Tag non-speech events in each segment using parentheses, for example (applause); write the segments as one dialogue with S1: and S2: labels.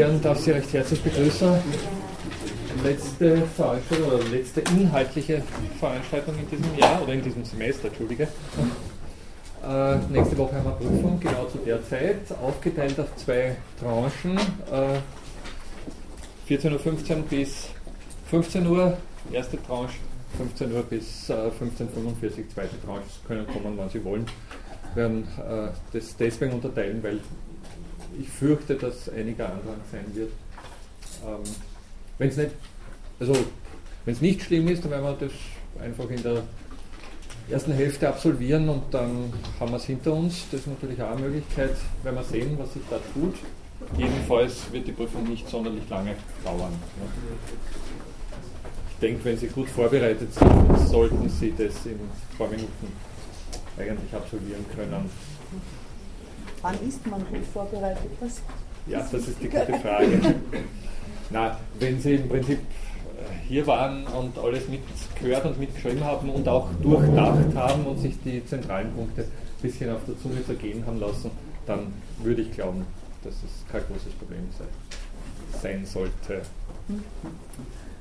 S1: Herren, darf Sie recht herzlich begrüßen. Letzte Veranstaltung oder letzte inhaltliche Veranstaltung in diesem Jahr oder in diesem Semester, Entschuldige. Äh, nächste Woche haben wir Prüfung, genau zu der Zeit, aufgeteilt auf zwei Tranchen. Äh, 14.15 Uhr bis 15 Uhr, erste Tranche, 15 Uhr bis äh, 15.45 Uhr, zweite Tranche, können kommen, wann Sie wollen. Wir werden äh, das deswegen unterteilen, weil ich fürchte, dass einiger Andrang sein wird. Ähm, wenn es nicht, also wenn es nicht schlimm ist, dann werden wir das einfach in der ersten Hälfte absolvieren und dann haben wir es hinter uns. Das ist natürlich auch eine Möglichkeit, wenn wir sehen, was sich da tut. Jedenfalls wird die Prüfung nicht sonderlich lange dauern. Ich denke, wenn Sie gut vorbereitet sind, sollten Sie das in zwei Minuten eigentlich absolvieren können.
S2: Wann ist man gut vorbereitet?
S1: Was? Ja, das ist die gute Frage. (laughs) Na, wenn Sie im Prinzip äh, hier waren und alles mitgehört und mitgeschrieben haben und auch durchdacht haben und sich die zentralen Punkte ein bisschen auf der Zunge zergehen haben lassen, dann würde ich glauben, dass es kein großes Problem sei, sein sollte. Ein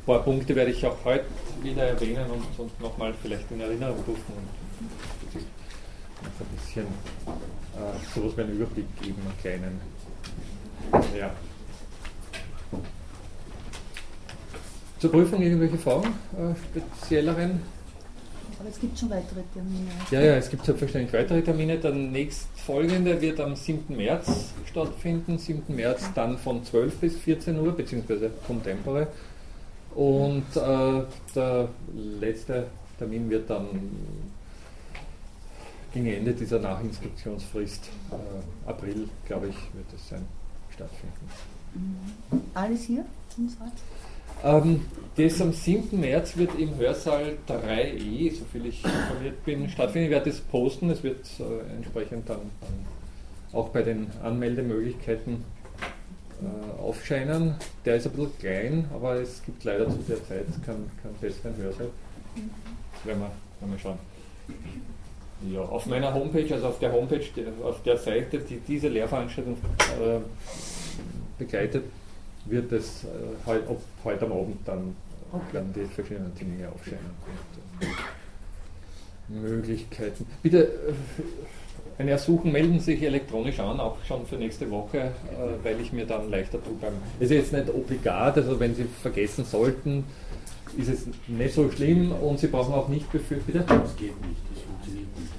S1: paar Punkte werde ich auch heute wieder erwähnen und, und nochmal vielleicht in Erinnerung rufen und ein bisschen äh, sowas wie einen Überblick geben, einen kleinen. Ja. Zur Prüfung irgendwelche Fragen, äh, spezielleren?
S2: Aber es gibt schon weitere Termine.
S1: Ja, ja, es gibt selbstverständlich weitere Termine. Der nächstfolgende wird am 7. März stattfinden. 7. März dann von 12 bis 14 Uhr, beziehungsweise Contempore. Und äh, der letzte Termin wird dann gegen Ende dieser Nachinskriptionsfrist, äh, April, glaube ich, wird es sein, stattfinden.
S2: Mhm. Alles hier im Saal?
S1: Ähm, das am 7. März wird im Hörsaal 3e, soviel ich informiert bin, stattfinden. Ich werde das posten, es wird äh, entsprechend dann, dann, auch bei den Anmeldemöglichkeiten äh, aufscheinen. Der ist ein bisschen klein, aber es gibt leider zu der Zeit keinen, keinen besseren Hörsaal. Das werden wir, werden wir schauen. Ja, auf meiner Homepage, also auf der Homepage, auf der Seite, die diese Lehrveranstaltung äh, begleitet, wird es äh, heut, ob heute am Abend dann werden die verschiedenen Dinge aufscheinen. Und, äh, Möglichkeiten. Bitte, äh, wenn Ersuchen melden Sie sich elektronisch an, auch schon für nächste Woche, äh, weil ich mir dann leichter tue beim. Es ist jetzt nicht obligat, also wenn Sie vergessen sollten, ist es nicht so schlimm und Sie brauchen auch nicht befürchten.
S3: Bitte? Das geht nicht, das funktioniert nicht.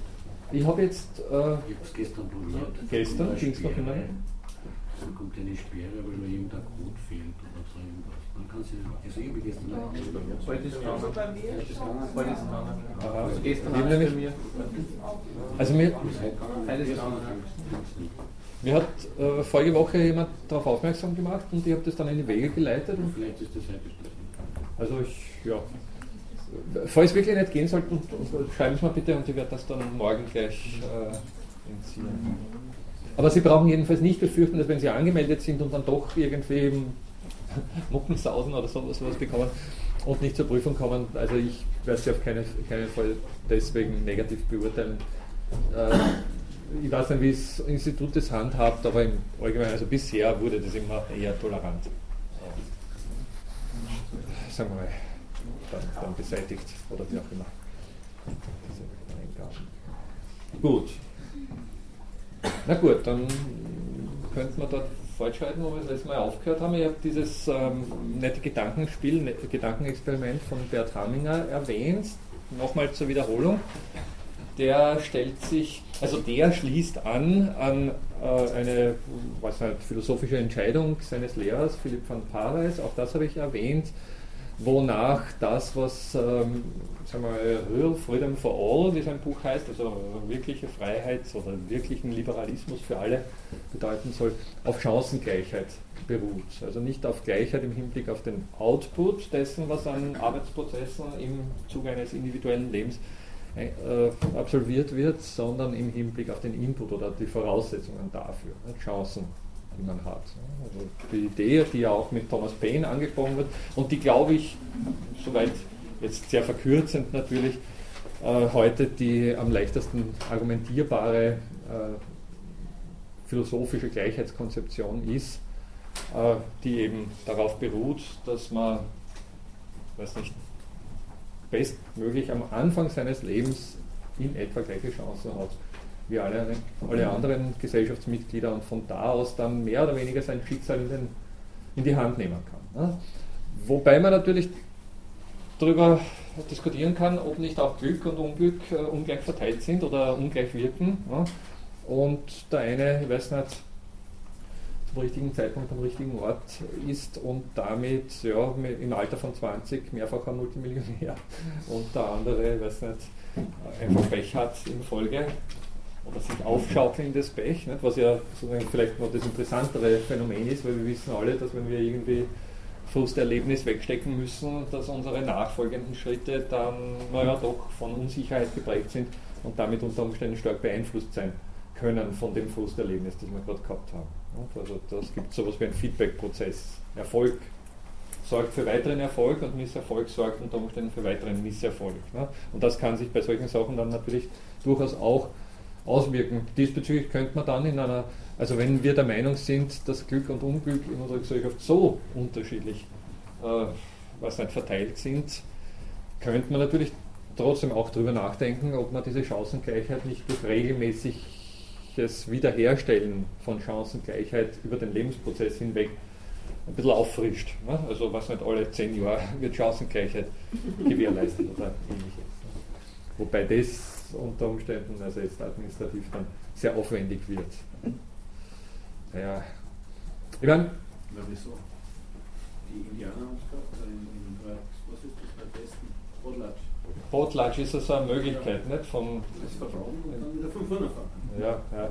S1: Ich habe jetzt. Äh, ich
S3: habe es gestern probiert.
S1: Gestern ging es noch immer.
S3: Dann kommt eine Sperre, weil nur irgendein Code fehlt oder so irgendwas. Man kann sie, also irgendwie gestern.
S4: Heute ist mir. Heute ist es
S1: Aha.
S4: Also gestern Abend bei mir.
S1: Also mir.
S4: Heute ist
S1: mir hat äh, vorige Woche jemand darauf aufmerksam gemacht und ich habe das dann in die Wege geleitet. Und
S3: Vielleicht ist das heute
S1: Also ich, ja. Falls wirklich nicht gehen sollte, schreiben Sie mir bitte und ich werde das dann morgen gleich äh, entziehen. Aber Sie brauchen jedenfalls nicht befürchten, dass wenn Sie angemeldet sind und dann doch irgendwie (laughs) Muckensausen oder sowas, sowas bekommen und nicht zur Prüfung kommen, also ich werde Sie auf keinen, keinen Fall deswegen negativ beurteilen. Äh, ich weiß nicht, wie das Institut das handhabt, aber im Allgemeinen, also bisher wurde das immer eher tolerant. Sagen dann, dann beseitigt oder wie auch immer. Diese Eingaben. Gut. Na gut, dann könnten wir dort fortschreiten, wo wir das letzte Mal aufgehört haben. Ich habe dieses ähm, nette Gedankenspiel, nette Gedankenexperiment von Bert Haminger erwähnt. Nochmal zur Wiederholung. Der stellt sich, also der schließt an an äh, eine was halt, philosophische Entscheidung seines Lehrers, Philipp van Parijs, auch das habe ich erwähnt, wonach das, was ähm, sagen wir, Real Freedom for All, wie sein Buch heißt, also wirkliche Freiheit oder wirklichen Liberalismus für alle bedeuten soll, auf Chancengleichheit beruht. Also nicht auf Gleichheit im Hinblick auf den Output dessen, was an Arbeitsprozessen im Zuge eines individuellen Lebens äh, absolviert wird, sondern im Hinblick auf den Input oder die Voraussetzungen dafür, Chancen die man hat. Also die Idee, die ja auch mit Thomas Paine angesprochen wird und die, glaube ich, soweit jetzt sehr verkürzend natürlich, äh, heute die am leichtesten argumentierbare äh, philosophische Gleichheitskonzeption ist, äh, die eben darauf beruht, dass man, weiß nicht, bestmöglich am Anfang seines Lebens in etwa gleiche Chancen hat wie alle, alle anderen Gesellschaftsmitglieder und von da aus dann mehr oder weniger sein Schicksal in, den, in die Hand nehmen kann. Ne? Wobei man natürlich darüber diskutieren kann, ob nicht auch Glück und Unglück äh, ungleich verteilt sind oder ungleich wirken. Ne? Und der eine, ich weiß nicht, zum richtigen Zeitpunkt am richtigen Ort ist und damit ja, im Alter von 20 mehrfacher Multimillionär (laughs) und der andere, ich weiß nicht, einfach Pech hat in Folge oder sich aufschaukeln in das Pech, nicht? was ja sozusagen vielleicht noch das interessantere Phänomen ist, weil wir wissen alle, dass wenn wir irgendwie Frusterlebnis wegstecken müssen, dass unsere nachfolgenden Schritte dann naja, doch von Unsicherheit geprägt sind und damit unter Umständen stark beeinflusst sein können von dem Frusterlebnis, das wir gerade gehabt haben. Also das gibt sowas wie einen Feedback-Prozess. Erfolg sorgt für weiteren Erfolg und Misserfolg sorgt unter Umständen für weiteren Misserfolg. Und das kann sich bei solchen Sachen dann natürlich durchaus auch auswirken. Diesbezüglich könnte man dann in einer, also wenn wir der Meinung sind, dass Glück und Unglück in unserer Gesellschaft so unterschiedlich äh, was nicht verteilt sind, könnte man natürlich trotzdem auch darüber nachdenken, ob man diese Chancengleichheit nicht durch regelmäßiges Wiederherstellen von Chancengleichheit über den Lebensprozess hinweg ein bisschen auffrischt. Ne? Also was nicht alle zehn Jahre (laughs) wird Chancengleichheit gewährleistet oder ähnliches. Wobei das unter Umständen, also jetzt administrativ dann sehr aufwendig wird. Ja. Ich meine. Ja, wieso? Die Indianer haben es gehabt, in, in, was ist das beim besten? Potlatch. Potlatch ist also eine Möglichkeit, ja. nicht? Von, das vertrauen und dann wieder von vorne fahren. Ja, ja.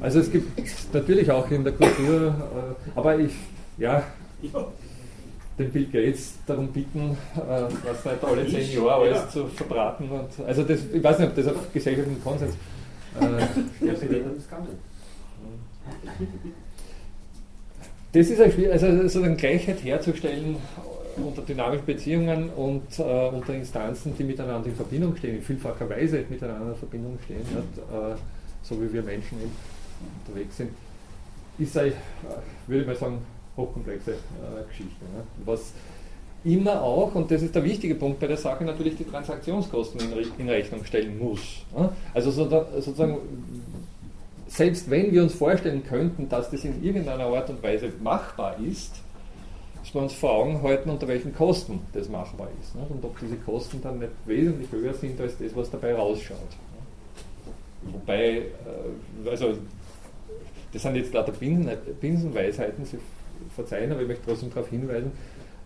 S1: Also es gibt natürlich auch in der Kultur, äh, aber ich, ja, ja den Bill Gates darum bitten, äh, was nicht alle zehn Jahre alles ja. zu verbraten. Und, also das, ich weiß nicht, ob das auf gesellschaftlichen Konsens. Äh, das ist ein schwierig, also sozusagen Gleichheit herzustellen unter dynamischen Beziehungen und äh, unter Instanzen, die miteinander in Verbindung stehen, in vielfacher Weise miteinander in Verbindung stehen, nicht, äh, so wie wir Menschen eben unterwegs sind, ist, eine, würde ich mal sagen, hochkomplexe äh, Geschichte. Ne? Was immer auch, und das ist der wichtige Punkt bei der Sache, natürlich die Transaktionskosten in, in Rechnung stellen muss. Ne? Also sozusagen, selbst wenn wir uns vorstellen könnten, dass das in irgendeiner Art und Weise machbar ist, müssen wir uns vor Augen halten, unter welchen Kosten das machbar ist. Ne? Und ob diese Kosten dann nicht wesentlich höher sind als das, was dabei rausschaut. Ne? Wobei, äh, also das sind jetzt lauter Binsenweisheiten, Sie verzeihen, aber ich möchte trotzdem darauf hinweisen,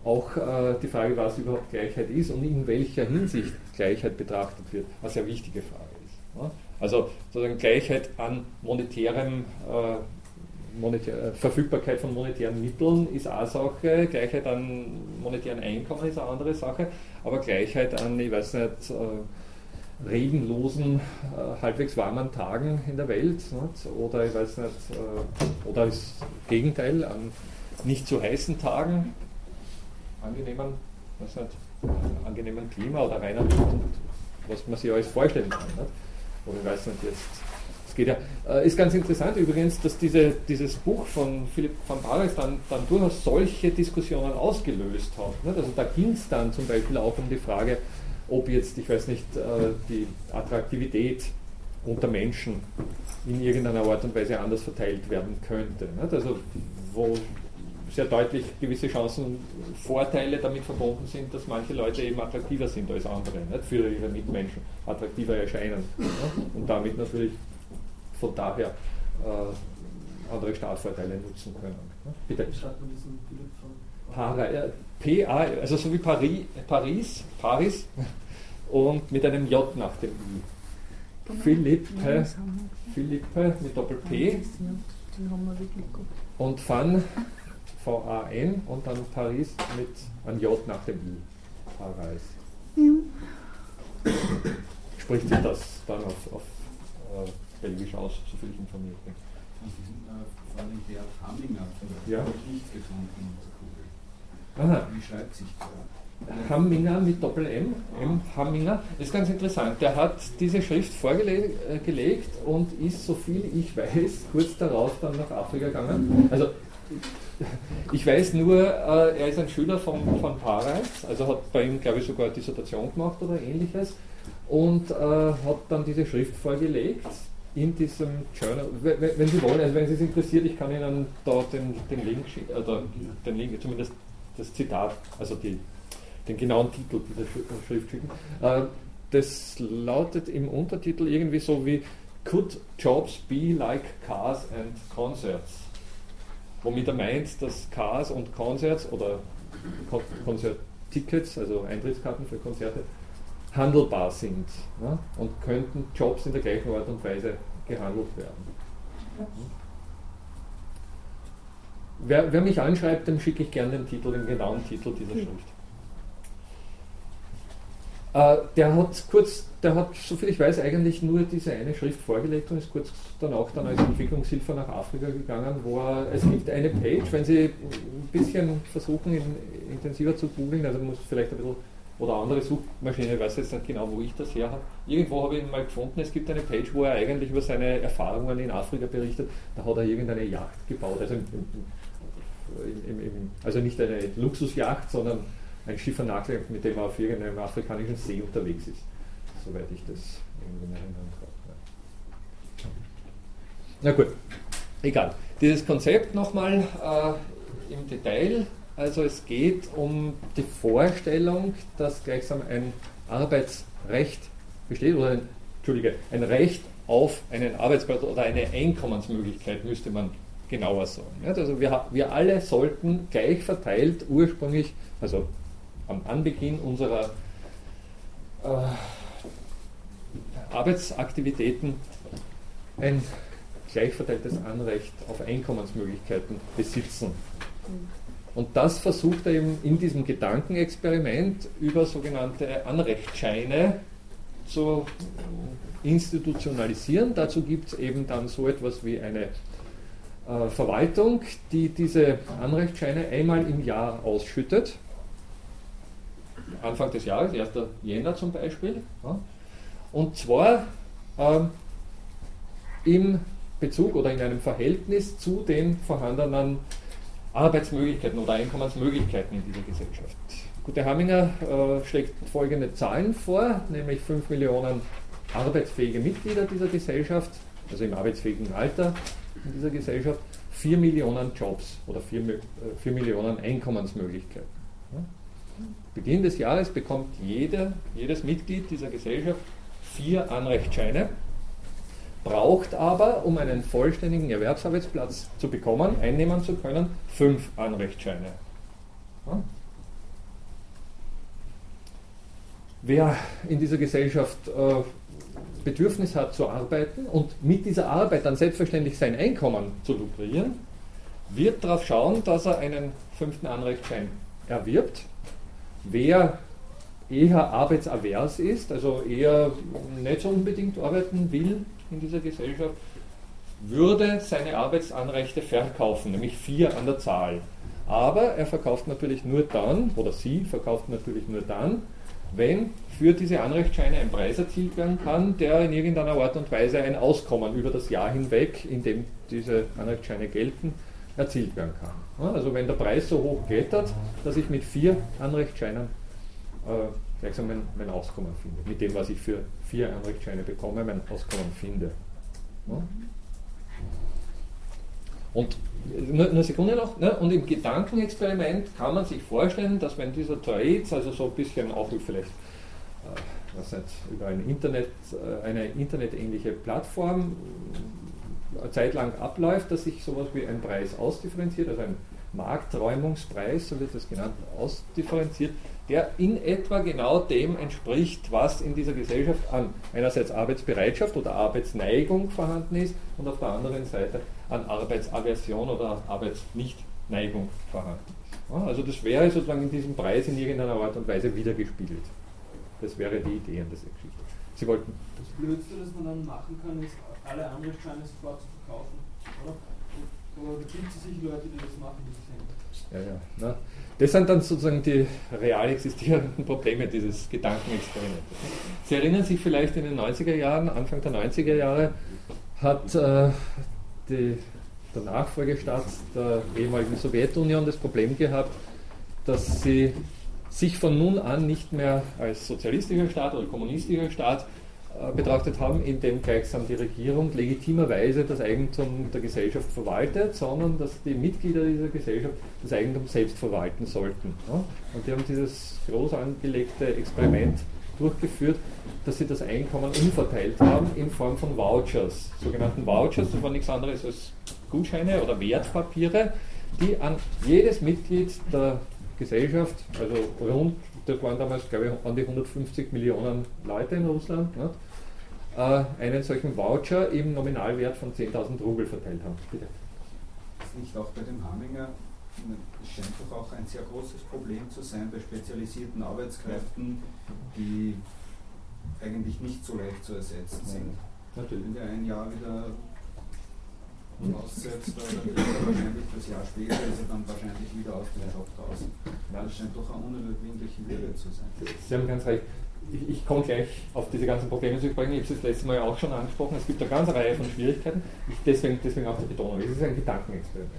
S1: auch äh, die Frage, was überhaupt Gleichheit ist und in welcher Hinsicht Gleichheit betrachtet wird, was eine wichtige Frage ist. Ne? Also sozusagen Gleichheit an monetärem äh, monetär, äh, Verfügbarkeit von monetären Mitteln ist eine Sache, Gleichheit an monetären Einkommen ist eine andere Sache, aber Gleichheit an, ich weiß nicht, äh, regenlosen, äh, halbwegs warmen Tagen in der Welt nicht? oder ich weiß nicht, äh, oder das Gegenteil an nicht zu heißen Tagen, angenehmen, was nicht, angenehmen Klima oder reiner Luft und was man sich alles vorstellen kann. Nicht? Oder ich weiß nicht jetzt. Es geht ja, äh, ist ganz interessant übrigens, dass diese, dieses Buch von Philipp van Paris dann, dann durchaus solche Diskussionen ausgelöst hat. Nicht? Also da ging es dann zum Beispiel auch um die Frage, ob jetzt, ich weiß nicht, äh, die Attraktivität unter Menschen in irgendeiner Art und Weise anders verteilt werden könnte. Nicht? Also wo sehr deutlich gewisse Chancen und Vorteile damit verbunden sind, dass manche Leute eben attraktiver sind als andere, nicht? für ihre Mitmenschen attraktiver erscheinen und damit natürlich von daher äh, andere Startvorteile nutzen können. Nicht? Bitte. Para, äh, PA, also so wie Paris, Paris, Paris und mit einem J nach dem I. Genau. Philippe, Philippe mit Doppel-P. Und Van V-A-N und dann Paris mit einem J nach dem I. Paris. Ja. Spricht sich das dann auf, auf äh, Belgisch aus, so viel ich informiert bin. Vor allem der Hamminger ja. nicht gefunden. Aha. Wie schreibt sich der? Hamminger mit Doppel-M, M. Hamminger, das ist ganz interessant. Der hat diese Schrift vorgelegt äh, und ist, so viel ich weiß, kurz darauf dann nach Afrika gegangen. Also Ich weiß nur, äh, er ist ein Schüler von, von Pareis, also hat bei ihm, glaube ich, sogar eine Dissertation gemacht oder ähnliches und äh, hat dann diese Schrift vorgelegt in diesem Journal. Wenn, wenn Sie wollen, also wenn Sie es interessiert, ich kann Ihnen da den, den Link schicken, oder den Link, zumindest das Zitat, also die, den genauen Titel dieser Schrift schicken. Äh, das lautet im Untertitel irgendwie so wie Could Jobs be like cars and concerts? Womit er meint, dass Cars und Concerts oder Konzerttickets, also Eintrittskarten für Konzerte, handelbar sind ja, und könnten Jobs in der gleichen Art und Weise gehandelt werden. Wer, wer mich anschreibt, dem schicke ich gerne den Titel, den genauen Titel dieser hm. Schrift. Äh, der hat kurz, der hat, soviel ich weiß, eigentlich nur diese eine Schrift vorgelegt und ist kurz danach dann als Entwicklungshilfe nach Afrika gegangen, wo er, es gibt eine Page, wenn Sie ein bisschen versuchen, in, intensiver zu googeln, also muss vielleicht ein bisschen, oder andere Suchmaschine, ich weiß jetzt nicht genau, wo ich das her habe, irgendwo habe ich ihn mal gefunden, es gibt eine Page, wo er eigentlich über seine Erfahrungen in Afrika berichtet, da hat er irgendeine Yacht gebaut, also, im, im, im, also nicht eine Luxusjacht, sondern ein Schiffernakel, mit dem er auf irgendeinem afrikanischen See unterwegs ist. Soweit ich das irgendwie erinnern kann. Na gut, egal. Dieses Konzept nochmal äh, im Detail. Also es geht um die Vorstellung, dass gleichsam ein Arbeitsrecht besteht, oder ein, Entschuldige, ein Recht auf einen Arbeitsplatz oder eine Einkommensmöglichkeit, müsste man genauer sagen. Also wir, wir alle sollten gleich verteilt ursprünglich, also am Anbeginn unserer äh, Arbeitsaktivitäten ein gleichverteiltes Anrecht auf Einkommensmöglichkeiten besitzen. Und das versucht er eben in diesem Gedankenexperiment über sogenannte Anrechtsscheine zu institutionalisieren. Dazu gibt es eben dann so etwas wie eine äh, Verwaltung, die diese Anrechtsscheine einmal im Jahr ausschüttet. Anfang des Jahres, 1. Jänner zum Beispiel. Und zwar ähm, im Bezug oder in einem Verhältnis zu den vorhandenen Arbeitsmöglichkeiten oder Einkommensmöglichkeiten in dieser Gesellschaft. Gute Hamminger äh, schlägt folgende Zahlen vor, nämlich 5 Millionen arbeitsfähige Mitglieder dieser Gesellschaft, also im arbeitsfähigen Alter in dieser Gesellschaft, 4 Millionen Jobs oder 4, 4 äh, Millionen Einkommensmöglichkeiten. Beginn des Jahres bekommt jeder, jedes Mitglied dieser Gesellschaft vier Anrechtsscheine, braucht aber, um einen vollständigen Erwerbsarbeitsplatz zu bekommen, einnehmen zu können, fünf Anrechtsscheine. Ja? Wer in dieser Gesellschaft äh, Bedürfnis hat zu arbeiten und mit dieser Arbeit dann selbstverständlich sein Einkommen zu lukrieren, wird darauf schauen, dass er einen fünften Anrechtsschein erwirbt Wer eher arbeitsavers ist, also eher nicht so unbedingt arbeiten will in dieser Gesellschaft, würde seine Arbeitsanrechte verkaufen, nämlich vier an der Zahl. Aber er verkauft natürlich nur dann, oder sie verkauft natürlich nur dann, wenn für diese Anrechtsscheine ein Preis erzielt werden kann, der in irgendeiner Art und Weise ein Auskommen über das Jahr hinweg, in dem diese Anrechtsscheine gelten, erzielt werden kann. Also wenn der Preis so hoch klettert, dass ich mit vier Anrechtsscheinen äh, gleichsam mein, mein Auskommen finde, mit dem, was ich für vier Anrechtsscheine bekomme, mein Auskommen finde. Ja? Und nur eine Sekunde noch, ne? und im Gedankenexperiment kann man sich vorstellen, dass wenn dieser Trades, also so ein bisschen auch vielleicht äh, was nicht, über ein Internet, äh, eine internetähnliche Plattform eine Zeit lang abläuft, dass sich sowas wie ein Preis ausdifferenziert, also ein Markträumungspreis, so wird das genannt, ausdifferenziert, der in etwa genau dem entspricht, was in dieser Gesellschaft an einerseits Arbeitsbereitschaft oder Arbeitsneigung vorhanden ist und auf der anderen Seite an Arbeitsaversion oder Arbeitsnichtneigung vorhanden ist. Also das wäre sozusagen in diesem Preis in irgendeiner Art und Weise wiedergespiegelt. Das wäre die Idee an dieser Geschichte. Sie wollten.
S4: Das Blödste, das man dann machen kann, ist alle anderen Scheine sofort zu verkaufen, oder? Aber es sicher Leute, die das machen, die das
S1: ja, ja. Na, das sind dann sozusagen die real existierenden Probleme dieses Gedankenexperiments. Sie erinnern sich vielleicht in den 90er Jahren, Anfang der 90er Jahre, hat äh, die der Nachfolgestaat der ehemaligen Sowjetunion das Problem gehabt, dass sie sich von nun an nicht mehr als sozialistischer Staat oder kommunistischer Staat betrachtet haben, in dem gleichsam die Regierung legitimerweise das Eigentum der Gesellschaft verwaltet, sondern dass die Mitglieder dieser Gesellschaft das Eigentum selbst verwalten sollten. Und die haben dieses groß angelegte Experiment durchgeführt, dass sie das Einkommen umverteilt haben in Form von Vouchers, sogenannten Vouchers, das war nichts anderes als Gutscheine oder Wertpapiere, die an jedes Mitglied der Gesellschaft, also rund, das waren damals, glaube ich, an die 150 Millionen Leute in Russland, nicht, äh, einen solchen Voucher im Nominalwert von 10.000 Rubel verteilt haben. Bitte.
S5: Ist nicht auch bei dem Haminger, es scheint doch auch ein sehr großes Problem zu sein bei spezialisierten Arbeitskräften, die eigentlich nicht so leicht zu ersetzen sind.
S1: Natürlich.
S5: Wenn der ein Jahr wieder aussetzt, dann geht er wahrscheinlich das Jahr später ist er dann wahrscheinlich wieder aus dem Job draußen. Das scheint doch eine unüberwindliche Hürde zu sein.
S1: Sie haben ganz recht. Ich, ich komme gleich auf diese ganzen Probleme zu sprechen. Ich habe es das letzte Mal auch schon angesprochen. Es gibt eine ganze Reihe von Schwierigkeiten. Ich deswegen, deswegen auch die Betonung. Es ist ein Gedankenexperiment.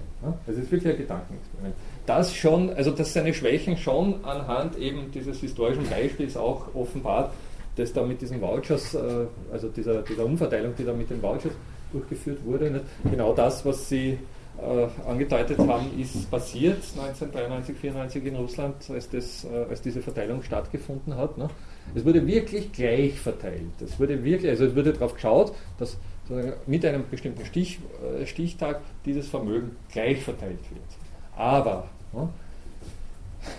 S1: Es ist wirklich ein Gedankenexperiment. Das schon, also dass seine Schwächen schon anhand eben dieses historischen Beispiels auch offenbart, dass da mit diesen Vouchers, äh, also dieser, dieser Umverteilung, die da mit den Vouchers durchgeführt wurde. Genau das, was Sie äh, angedeutet haben, ist passiert 1993, 1994 in Russland, als, das, äh, als diese Verteilung stattgefunden hat. Ne? Es wurde wirklich gleich verteilt. Es wurde wirklich, also es wurde darauf geschaut, dass mit einem bestimmten Stich, äh, Stichtag dieses Vermögen gleich verteilt wird. Aber ne,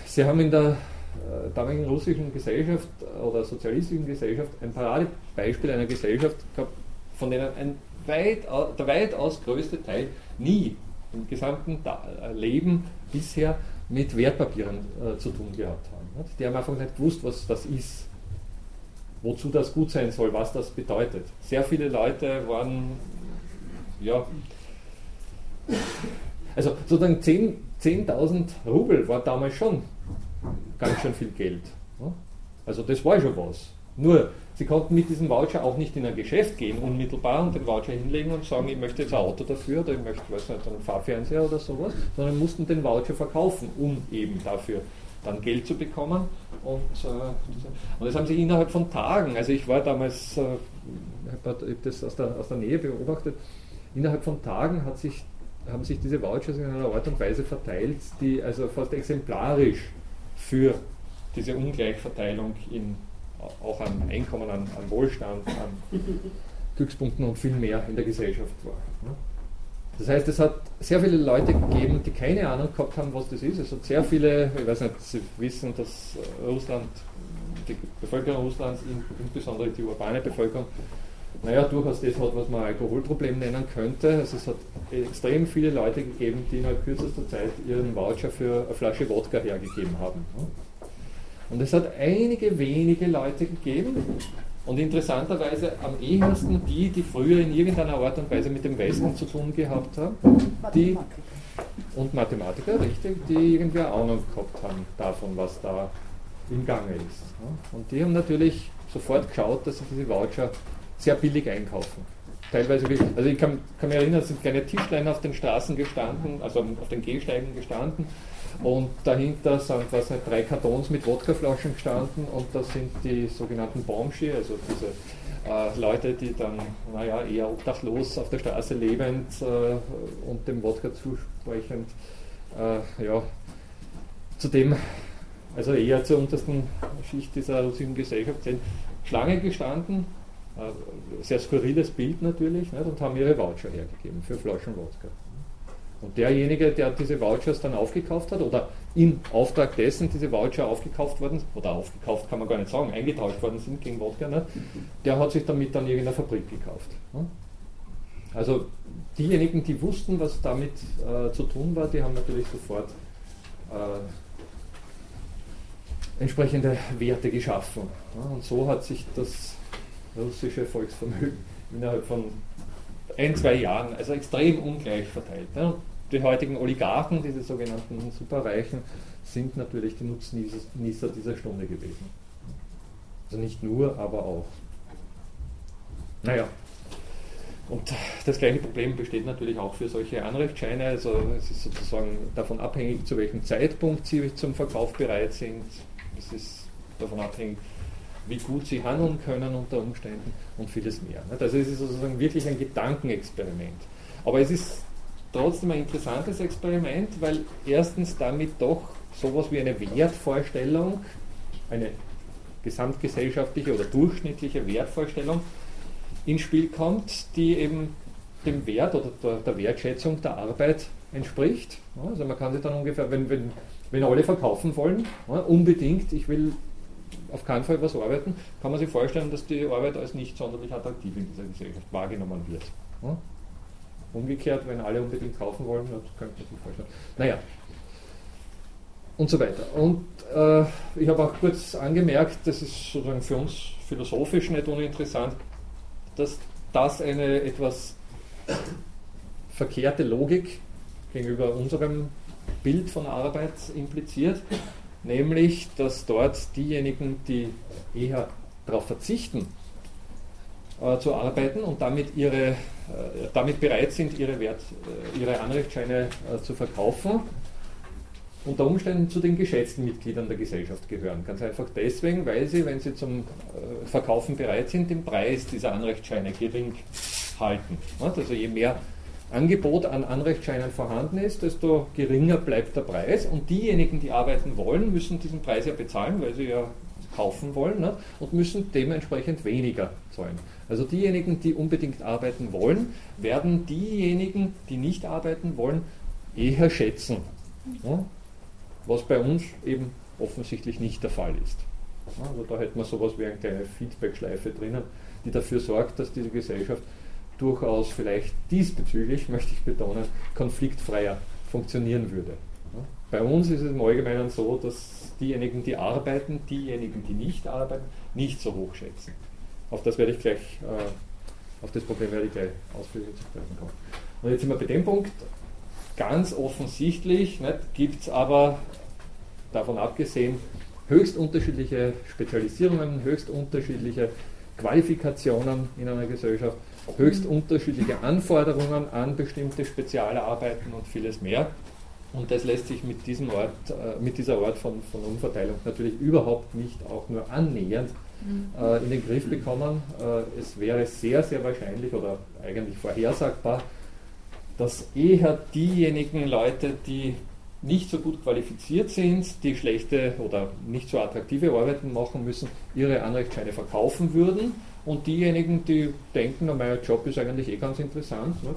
S1: Sie haben in der äh, damaligen russischen Gesellschaft oder sozialistischen Gesellschaft ein Paradebeispiel einer Gesellschaft gehabt, von denen ein weit, der weitaus größte Teil nie im gesamten äh, Leben bisher mit Wertpapieren äh, zu tun gehabt haben. Die haben einfach nicht gewusst, was das ist, wozu das gut sein soll, was das bedeutet. Sehr viele Leute waren, ja, also sozusagen 10.000 10 Rubel war damals schon ganz schön viel Geld. Also das war schon was. Nur Sie konnten mit diesem Voucher auch nicht in ein Geschäft gehen, unmittelbar und den Voucher hinlegen und sagen, ich möchte jetzt ein Auto dafür oder ich möchte, weiß nicht, einen Fahrfernseher oder sowas, sondern mussten den Voucher verkaufen, um eben dafür dann Geld zu bekommen. Und, äh, und das haben sie innerhalb von Tagen, also ich war damals, äh, habe das aus der, aus der Nähe beobachtet, innerhalb von Tagen hat sich, haben sich diese Vouchers in einer Art und Weise verteilt, die also fast exemplarisch für diese Ungleichverteilung in auch an Einkommen, an, an Wohlstand, an (laughs) Glückspunkten und viel mehr in der Gesellschaft war. Das heißt, es hat sehr viele Leute gegeben, die keine Ahnung gehabt haben, was das ist. Es hat sehr viele, ich weiß nicht, Sie wissen, dass Russland, die Bevölkerung Russlands, insbesondere die urbane Bevölkerung, naja, durchaus das hat, was man Alkoholproblem nennen könnte. Also es hat extrem viele Leute gegeben, die innerhalb kürzester Zeit ihren Voucher für eine Flasche Wodka hergegeben haben. Und es hat einige wenige Leute gegeben und interessanterweise am ehesten die, die früher in irgendeiner Art und Weise mit dem Westen zu tun gehabt haben. Die, und Mathematiker, richtig, die irgendwie eine Ahnung gehabt haben davon, was da im Gange ist. Und die haben natürlich sofort geschaut, dass sie diese Voucher sehr billig einkaufen. Teilweise, also ich kann, kann mich erinnern, es sind kleine Tischlein auf den Straßen gestanden, also auf den Gehsteigen gestanden und dahinter sind was nicht, drei Kartons mit Wodkaflaschen gestanden und das sind die sogenannten Bombschi, also diese äh, Leute, die dann, naja, eher obdachlos auf der Straße lebend äh, und dem Wodka zusprechend, äh, ja, zudem, also eher zur untersten Schicht dieser russischen Gesellschaft sind, Schlange gestanden, äh, sehr skurriles Bild natürlich, nicht, und haben ihre Voucher hergegeben für Flaschen Wodka. Und derjenige, der diese Vouchers dann aufgekauft hat oder in Auftrag dessen diese Voucher aufgekauft worden oder aufgekauft kann man gar nicht sagen, eingetauscht worden sind gegen Wodka, ne, der hat sich damit dann irgendeine Fabrik gekauft. Ne. Also diejenigen, die wussten, was damit äh, zu tun war, die haben natürlich sofort äh, entsprechende Werte geschaffen. Ja, und so hat sich das russische Volksvermögen innerhalb von ein, zwei Jahren also extrem ungleich verteilt. Ja die heutigen Oligarchen, diese sogenannten Superreichen, sind natürlich die Nutznießer dieser Stunde gewesen. Also nicht nur, aber auch. Naja. Und das gleiche Problem besteht natürlich auch für solche Anrechtsscheine. Also es ist sozusagen davon abhängig, zu welchem Zeitpunkt sie zum Verkauf bereit sind. Es ist davon abhängig, wie gut sie handeln können unter Umständen und vieles mehr. Also es ist sozusagen wirklich ein Gedankenexperiment. Aber es ist trotzdem ein interessantes Experiment, weil erstens damit doch sowas wie eine Wertvorstellung, eine gesamtgesellschaftliche oder durchschnittliche Wertvorstellung ins Spiel kommt, die eben dem Wert oder der, Wertschätzung der Arbeit entspricht. Also man kann sich dann ungefähr, wenn, wenn, wenn alle verkaufen wollen, unbedingt, ich will auf keinen Fall was arbeiten, kann man sich vorstellen, dass die Arbeit als nicht sonderlich attraktiv in dieser Gesellschaft wahrgenommen wird. Umgekehrt, wenn alle unbedingt kaufen wollen, das könnte man sich vorstellen. Naja, und so weiter. Und äh, ich habe auch kurz angemerkt, das ist sozusagen für uns philosophisch nicht uninteressant, dass das eine etwas verkehrte Logik gegenüber unserem Bild von Arbeit impliziert, nämlich dass dort diejenigen, die eher darauf verzichten, äh, zu arbeiten und damit, ihre, äh, damit bereit sind, ihre, Wert, äh, ihre Anrechtsscheine äh, zu verkaufen, unter Umständen zu den geschätzten Mitgliedern der Gesellschaft gehören. Ganz einfach deswegen, weil sie, wenn sie zum äh, Verkaufen bereit sind, den Preis dieser Anrechtsscheine gering halten. Also je mehr Angebot an Anrechtsscheinen vorhanden ist, desto geringer bleibt der Preis. Und diejenigen, die arbeiten wollen, müssen diesen Preis ja bezahlen, weil sie ja kaufen wollen ne? und müssen dementsprechend weniger zahlen. Also diejenigen, die unbedingt arbeiten wollen, werden diejenigen, die nicht arbeiten wollen, eher schätzen. Ne? was bei uns eben offensichtlich nicht der Fall ist. Also da hätten wir sowas wie eine kleine Feedback-Schleife drinnen, die dafür sorgt, dass diese Gesellschaft durchaus vielleicht diesbezüglich, (laughs) möchte ich betonen, konfliktfreier funktionieren würde. Bei uns ist es im Allgemeinen so, dass diejenigen, die arbeiten, diejenigen, die nicht arbeiten, nicht so hoch schätzen. Auf das werde ich gleich, äh, auf das Problem werde ich gleich ausführlich zu sprechen kommen. Und jetzt sind wir bei dem Punkt, Ganz offensichtlich gibt es aber davon abgesehen höchst unterschiedliche Spezialisierungen, höchst unterschiedliche Qualifikationen in einer Gesellschaft, höchst unterschiedliche Anforderungen an bestimmte Spezialarbeiten und vieles mehr. Und das lässt sich mit, diesem Ort, äh, mit dieser Art von, von Umverteilung natürlich überhaupt nicht auch nur annähernd mhm. äh, in den Griff bekommen. Äh, es wäre sehr, sehr wahrscheinlich oder eigentlich vorhersagbar, dass eher diejenigen Leute, die nicht so gut qualifiziert sind, die schlechte oder nicht so attraktive Arbeiten machen müssen, ihre Anrechtsscheine verkaufen würden und diejenigen, die denken, mein Job ist eigentlich eh ganz interessant, ne,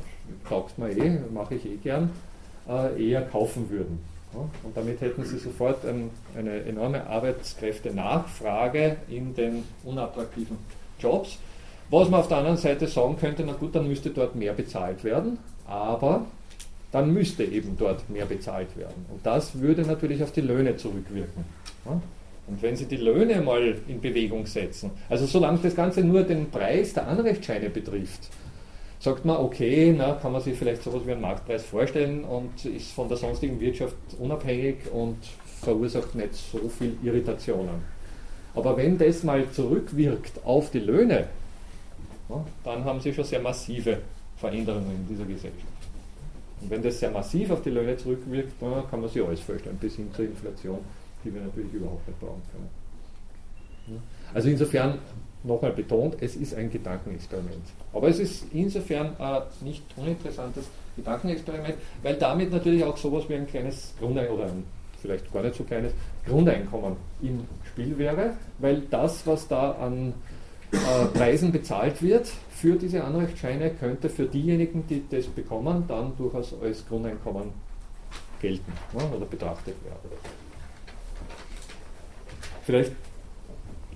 S1: taugt mir eh, mache ich eh gern, äh, eher kaufen würden. Und damit hätten sie sofort ein, eine enorme Arbeitskräfte-Nachfrage in den unattraktiven Jobs. Was man auf der anderen Seite sagen könnte, na gut, dann müsste dort mehr bezahlt werden aber dann müsste eben dort mehr bezahlt werden. Und das würde natürlich auf die Löhne zurückwirken. Und wenn Sie die Löhne mal in Bewegung setzen, also solange das Ganze nur den Preis der Anrechtsscheine betrifft, sagt man, okay, na, kann man sich vielleicht sowas wie einen Marktpreis vorstellen und ist von der sonstigen Wirtschaft unabhängig und verursacht nicht so viel Irritationen. Aber wenn das mal zurückwirkt auf die Löhne, dann haben Sie schon sehr massive Veränderungen in dieser Gesellschaft. Und wenn das sehr massiv auf die Löhne zurückwirkt, dann kann man sich alles vorstellen, bis hin zur Inflation, die wir natürlich überhaupt nicht brauchen können. Also insofern, nochmal betont, es ist ein Gedankenexperiment. Aber es ist insofern ein nicht uninteressantes Gedankenexperiment, weil damit natürlich auch sowas wie ein kleines Grundeinkommen oder ein vielleicht gar nicht so kleines Grundeinkommen im Spiel wäre, weil das, was da an äh, Preisen bezahlt wird für diese Anrechtsscheine, könnte für diejenigen, die das bekommen, dann durchaus als Grundeinkommen gelten ja, oder betrachtet werden. Vielleicht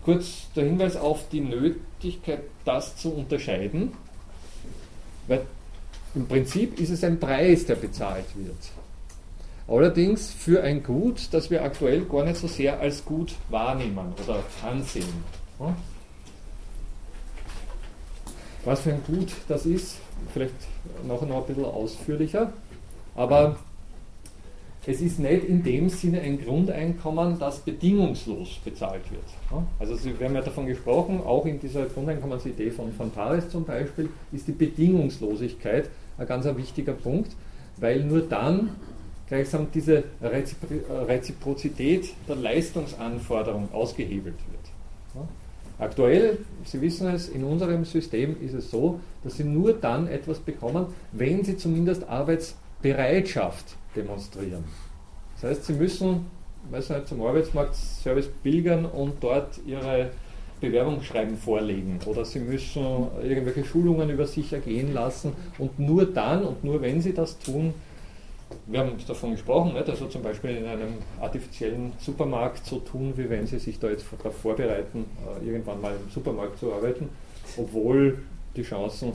S1: kurz der Hinweis auf die Nötigkeit, das zu unterscheiden, weil im Prinzip ist es ein Preis, der bezahlt wird. Allerdings für ein Gut, das wir aktuell gar nicht so sehr als Gut wahrnehmen oder ansehen. Was für ein Gut das ist, vielleicht noch ein bisschen ausführlicher. Aber es ist nicht in dem Sinne ein Grundeinkommen, das bedingungslos bezahlt wird. Also wir haben ja davon gesprochen, auch in dieser Grundeinkommensidee von, von zum Beispiel, ist die Bedingungslosigkeit ein ganz wichtiger Punkt, weil nur dann gleichsam diese Reziprozität der Leistungsanforderung ausgehebelt wird. Aktuell, Sie wissen es, in unserem System ist es so, dass Sie nur dann etwas bekommen, wenn Sie zumindest Arbeitsbereitschaft demonstrieren. Das heißt, sie müssen weiß nicht, zum Arbeitsmarktservice pilgern und dort ihre Bewerbungsschreiben vorlegen oder sie müssen irgendwelche Schulungen über sich ergehen lassen und nur dann und nur wenn sie das tun, wir haben davon gesprochen, nicht? also zum Beispiel in einem artifiziellen Supermarkt so tun, wie wenn sie sich da jetzt darauf vorbereiten, äh, irgendwann mal im Supermarkt zu arbeiten, obwohl die Chancen,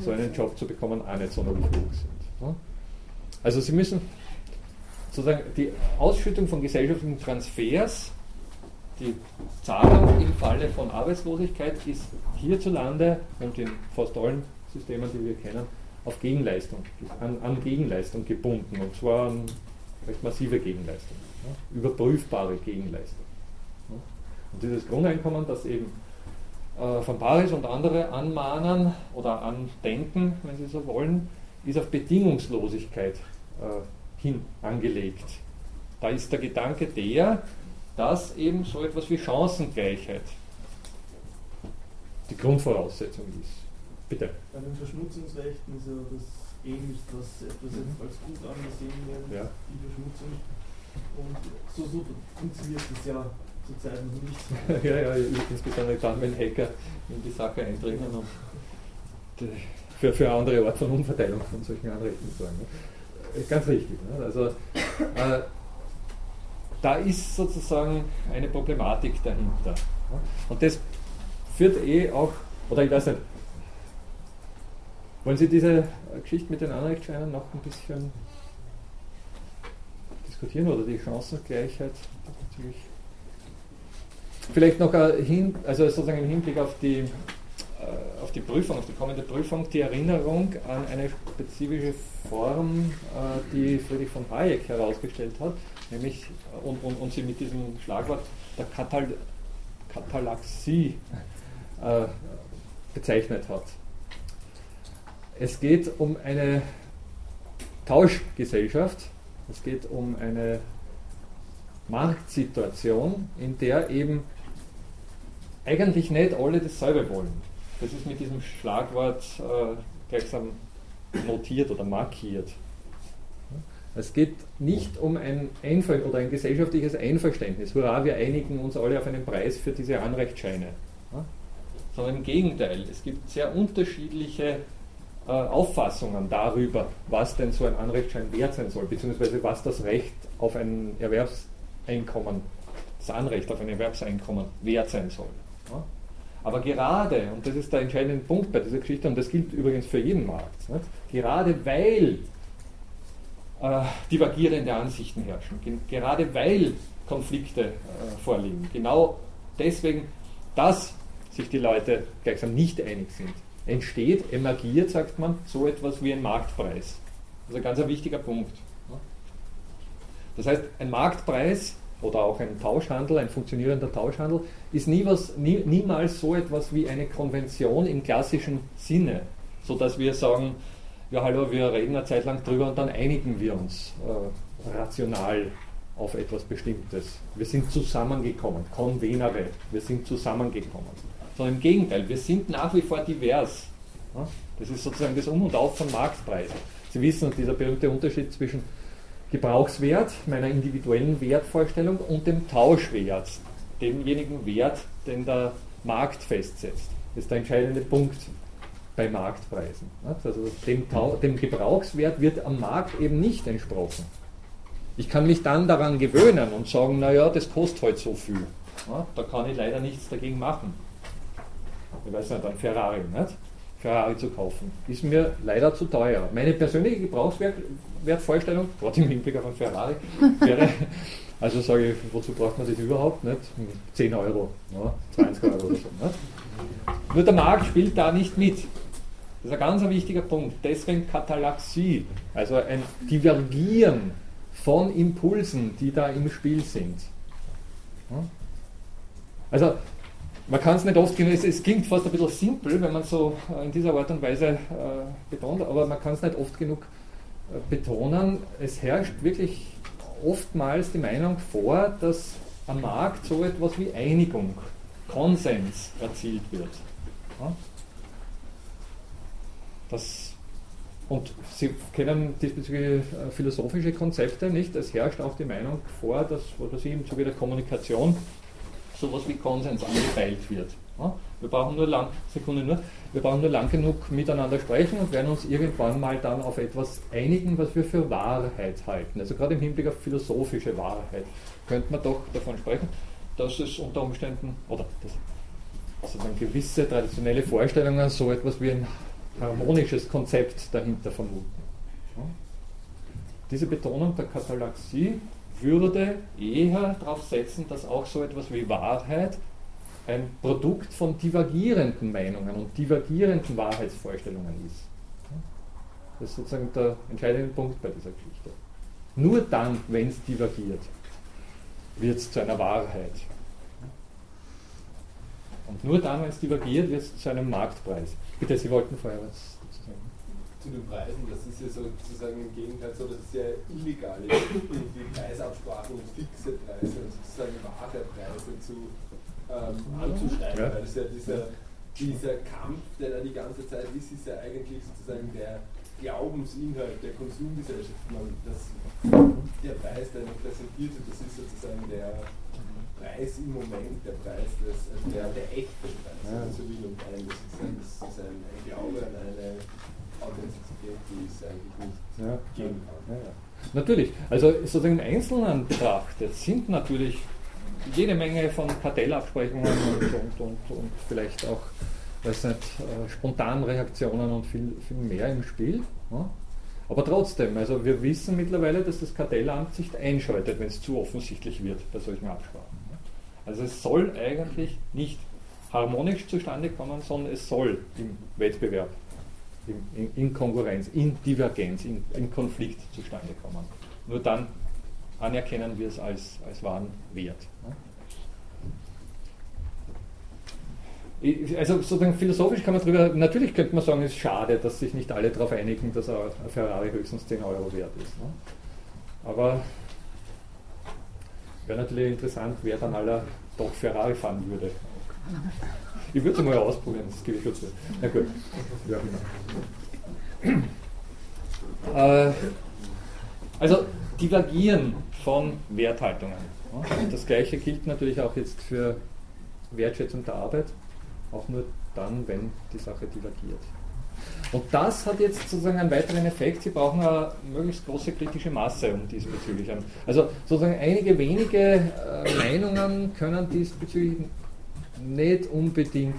S1: so einen Job zu bekommen, auch nicht sonderlich hoch sind. Also Sie müssen sozusagen die Ausschüttung von gesellschaftlichen Transfers, die Zahlung im Falle von Arbeitslosigkeit ist hierzulande und in fast allen Systemen, die wir kennen, auf Gegenleistung, an, an Gegenleistung gebunden und zwar an recht massive Gegenleistung, ja, überprüfbare Gegenleistung. Ja. Und dieses Grundeinkommen, das eben äh, von Paris und andere anmahnen oder andenken, wenn Sie so wollen, ist auf Bedingungslosigkeit äh, hin angelegt. Da ist der Gedanke der, dass eben so etwas wie Chancengleichheit die Grundvoraussetzung ist. Bitte.
S4: Bei den Verschmutzungsrechten ist ja das ähnlich, dass etwas jetzt als gut angesehen wird, ja. die Verschmutzung. Und so, so funktioniert das ja zurzeit noch nicht. (laughs)
S1: ja, ja, insbesondere dann, wenn Hacker in die Sache eindringen und für, für eine andere Art von Umverteilung von solchen Anrechten sorgen. Ne? Ganz richtig. Ne? Also äh, da ist sozusagen eine Problematik dahinter. Ne? Und das führt eh auch, oder ich weiß nicht, wollen Sie diese Geschichte mit den Anrechtsscheinen noch ein bisschen diskutieren oder die Chancengleichheit natürlich? Vielleicht noch hin, also sozusagen im Hinblick auf die auf die Prüfung, auf die kommende Prüfung, die Erinnerung an eine spezifische Form, äh, die Friedrich von Hayek herausgestellt hat, nämlich äh, und, und, und sie mit diesem Schlagwort der Katal Katalaxie bezeichnet hat. Es geht um eine Tauschgesellschaft, es geht um eine Marktsituation, in der eben eigentlich nicht alle dasselbe wollen. Das ist mit diesem Schlagwort äh, gleichsam notiert oder markiert. Es geht nicht um ein Einver oder ein gesellschaftliches Einverständnis. Hurra, wir einigen uns alle auf einen Preis für diese Anrechtsscheine. Sondern im Gegenteil, es gibt sehr unterschiedliche äh, Auffassungen darüber, was denn so ein Anrechtsschein wert sein soll, beziehungsweise was das Recht auf ein Erwerbseinkommen, das Anrecht auf ein Erwerbseinkommen wert sein soll. Aber gerade, und das ist der entscheidende Punkt bei dieser Geschichte, und das gilt übrigens für jeden Markt, nicht? gerade weil äh, divergierende Ansichten herrschen, gerade weil Konflikte äh, vorliegen, genau deswegen, dass sich die Leute gleichsam nicht einig sind, entsteht, emergiert, sagt man, so etwas wie ein Marktpreis. Das ist ein ganz ein wichtiger Punkt. Das heißt, ein Marktpreis oder auch ein Tauschhandel, ein funktionierender Tauschhandel, ist nie was, nie, niemals so etwas wie eine Konvention im klassischen Sinne, sodass wir sagen, ja hallo, wir reden eine Zeit lang drüber und dann einigen wir uns äh, rational auf etwas Bestimmtes. Wir sind zusammengekommen, convenere, wir sind zusammengekommen. Sondern im Gegenteil, wir sind nach wie vor divers. Das ist sozusagen das Um und Auf von Marktpreisen. Sie wissen, dieser berühmte Unterschied zwischen Gebrauchswert, meiner individuellen Wertvorstellung und dem Tauschwert, demjenigen Wert, den der Markt festsetzt. Das ist der entscheidende Punkt bei Marktpreisen. Also dem, dem Gebrauchswert wird am Markt eben nicht entsprochen. Ich kann mich dann daran gewöhnen und sagen, naja, das kostet halt so viel. Da kann ich leider nichts dagegen machen. Ich weiß nicht, ein Ferrari, nicht? Ferrari zu kaufen, ist mir leider zu teuer. Meine persönliche Gebrauchswertvorstellung, gerade im Hinblick auf ein Ferrari, (laughs) wäre, also sage ich, wozu braucht man das überhaupt? Nicht? 10 Euro, ja, 20 Euro oder so. Nicht? Nur der Markt spielt da nicht mit. Das ist ein ganz wichtiger Punkt. Deswegen Katalaxie, also ein Divergieren von Impulsen, die da im Spiel sind. Also man kann es nicht oft genug, es, es, klingt fast ein bisschen simpel, wenn man so äh, in dieser Art und Weise äh, betont, aber man kann es nicht oft genug äh, betonen. Es herrscht wirklich oftmals die Meinung vor, dass am Markt so etwas wie Einigung, Konsens erzielt wird. Ja? Das, und Sie kennen diesbezüglich äh, philosophische Konzepte nicht. Es herrscht auch die Meinung vor, dass oder Sie im Zuge der Kommunikation sowas wie Konsens angepeilt wird. Ja? Wir brauchen nur lang, Sekunde nur, wir brauchen nur lang genug miteinander sprechen und werden uns irgendwann mal dann auf etwas einigen, was wir für Wahrheit halten. Also gerade im Hinblick auf philosophische Wahrheit könnte man doch davon sprechen, dass es unter Umständen, oder dass sozusagen gewisse traditionelle Vorstellungen so etwas wie ein harmonisches Konzept dahinter vermuten. Ja? Diese Betonung der Katalaxie würde eher darauf setzen, dass auch so etwas wie Wahrheit ein Produkt von divergierenden Meinungen und divergierenden Wahrheitsvorstellungen ist. Das ist sozusagen der entscheidende Punkt bei dieser Geschichte. Nur dann, wenn es divergiert, wird es zu einer Wahrheit. Und nur dann, wenn es divergiert, wird es zu einem Marktpreis. Bitte, Sie wollten vorher was
S6: zu den Preisen, das ist ja sozusagen im Gegenteil so, dass es ja illegal ist, die Preisabsprachen und fixe Preise und sozusagen wahre Preise zu, ähm, anzusteigen. Ja. Weil es ja dieser, dieser Kampf, der da die ganze Zeit ist, ist ja eigentlich sozusagen der Glaubensinhalt der Konsumgesellschaft. Das, der Preis, der präsentiert wird, das ist sozusagen der Preis im Moment, der Preis, des, also der, der echte Preis, ja. so und ein, das ist, ein, das ist ein, ein Glaube an eine Die es eigentlich nicht
S1: natürlich, also sozusagen im Einzelnen betrachtet sind natürlich jede Menge von Kartellabsprechungen und, und, und, und vielleicht auch weiß nicht, äh, Spontanreaktionen und viel, viel mehr im Spiel. Ja? Aber trotzdem, also wir wissen mittlerweile, dass das Kartellamt sich einschaltet, wenn es zu offensichtlich wird bei solchen Absprachen. Also es soll eigentlich nicht harmonisch zustande kommen, sondern es soll im Wettbewerb in, in, Konkurrenz, in Divergenz, in, in, Konflikt zustande kommen. Nur dann anerkennen wir es als, als wahren Wert. Also sozusagen philosophisch kann man darüber, natürlich könnte man sagen, es ist schade, dass sich nicht alle darauf einigen, dass ein Ferrari höchstens 10 Euro wert ist. Ne? Aber wäre natürlich interessant, wer dann aller doch Ferrari fahren würde. Ich würde es mal ausprobieren, das gebe ich schon zu. Na gut. Ja. Äh, also divergieren von Werthaltungen. Das gleiche gilt natürlich auch jetzt für Wertschätzung der Arbeit, auch nur dann, wenn die Sache divergiert. Und das hat jetzt sozusagen einen weiteren Effekt. Sie brauchen eine möglichst große kritische Masse um diesbezüglich. Also sozusagen einige wenige äh, Meinungen können diesbezüglich nicht unbedingt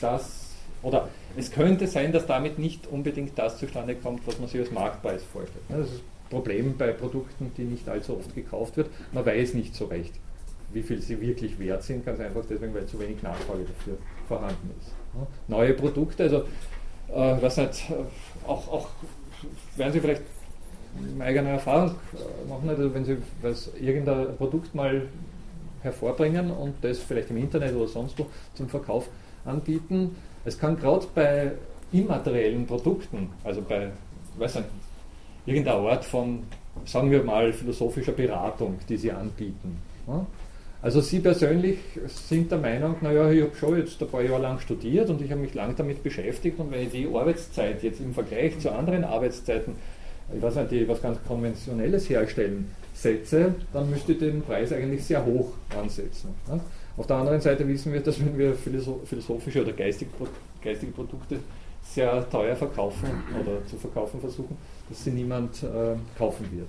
S1: das, oder es könnte sein, dass damit nicht unbedingt das zustande kommt, was man sich als Marktpreis vorstellt. Das ist das Problem bei Produkten, die nicht allzu oft gekauft wird. Man weiß nicht so recht, wie viel sie wirklich wert sind, ganz einfach deswegen, weil zu wenig Nachfrage dafür vorhanden ist. Neue Produkte, also äh, was nicht, äh, auch, auch werden Sie vielleicht eigene Erfahrung äh, machen, also wenn Sie irgendein Produkt mal hervorbringen und das vielleicht im Internet oder sonst wo zum Verkauf anbieten. Es kann gerade bei immateriellen Produkten, also bei weiß nicht, irgendeiner Art von, sagen wir mal, philosophischer Beratung, die sie anbieten. Also Sie persönlich sind der Meinung, naja, ich habe schon jetzt ein paar Jahre lang studiert und ich habe mich lang damit beschäftigt und wenn ich die Arbeitszeit jetzt im Vergleich zu anderen Arbeitszeiten, ich weiß nicht, die was ganz Konventionelles herstellen, setze, dann müsste ich den Preis eigentlich sehr hoch ansetzen. Auf der anderen Seite wissen wir, dass wenn wir philosophische oder geistige, geistige Produkte sehr teuer verkaufen oder zu verkaufen versuchen, dass sie niemand äh, kaufen wird.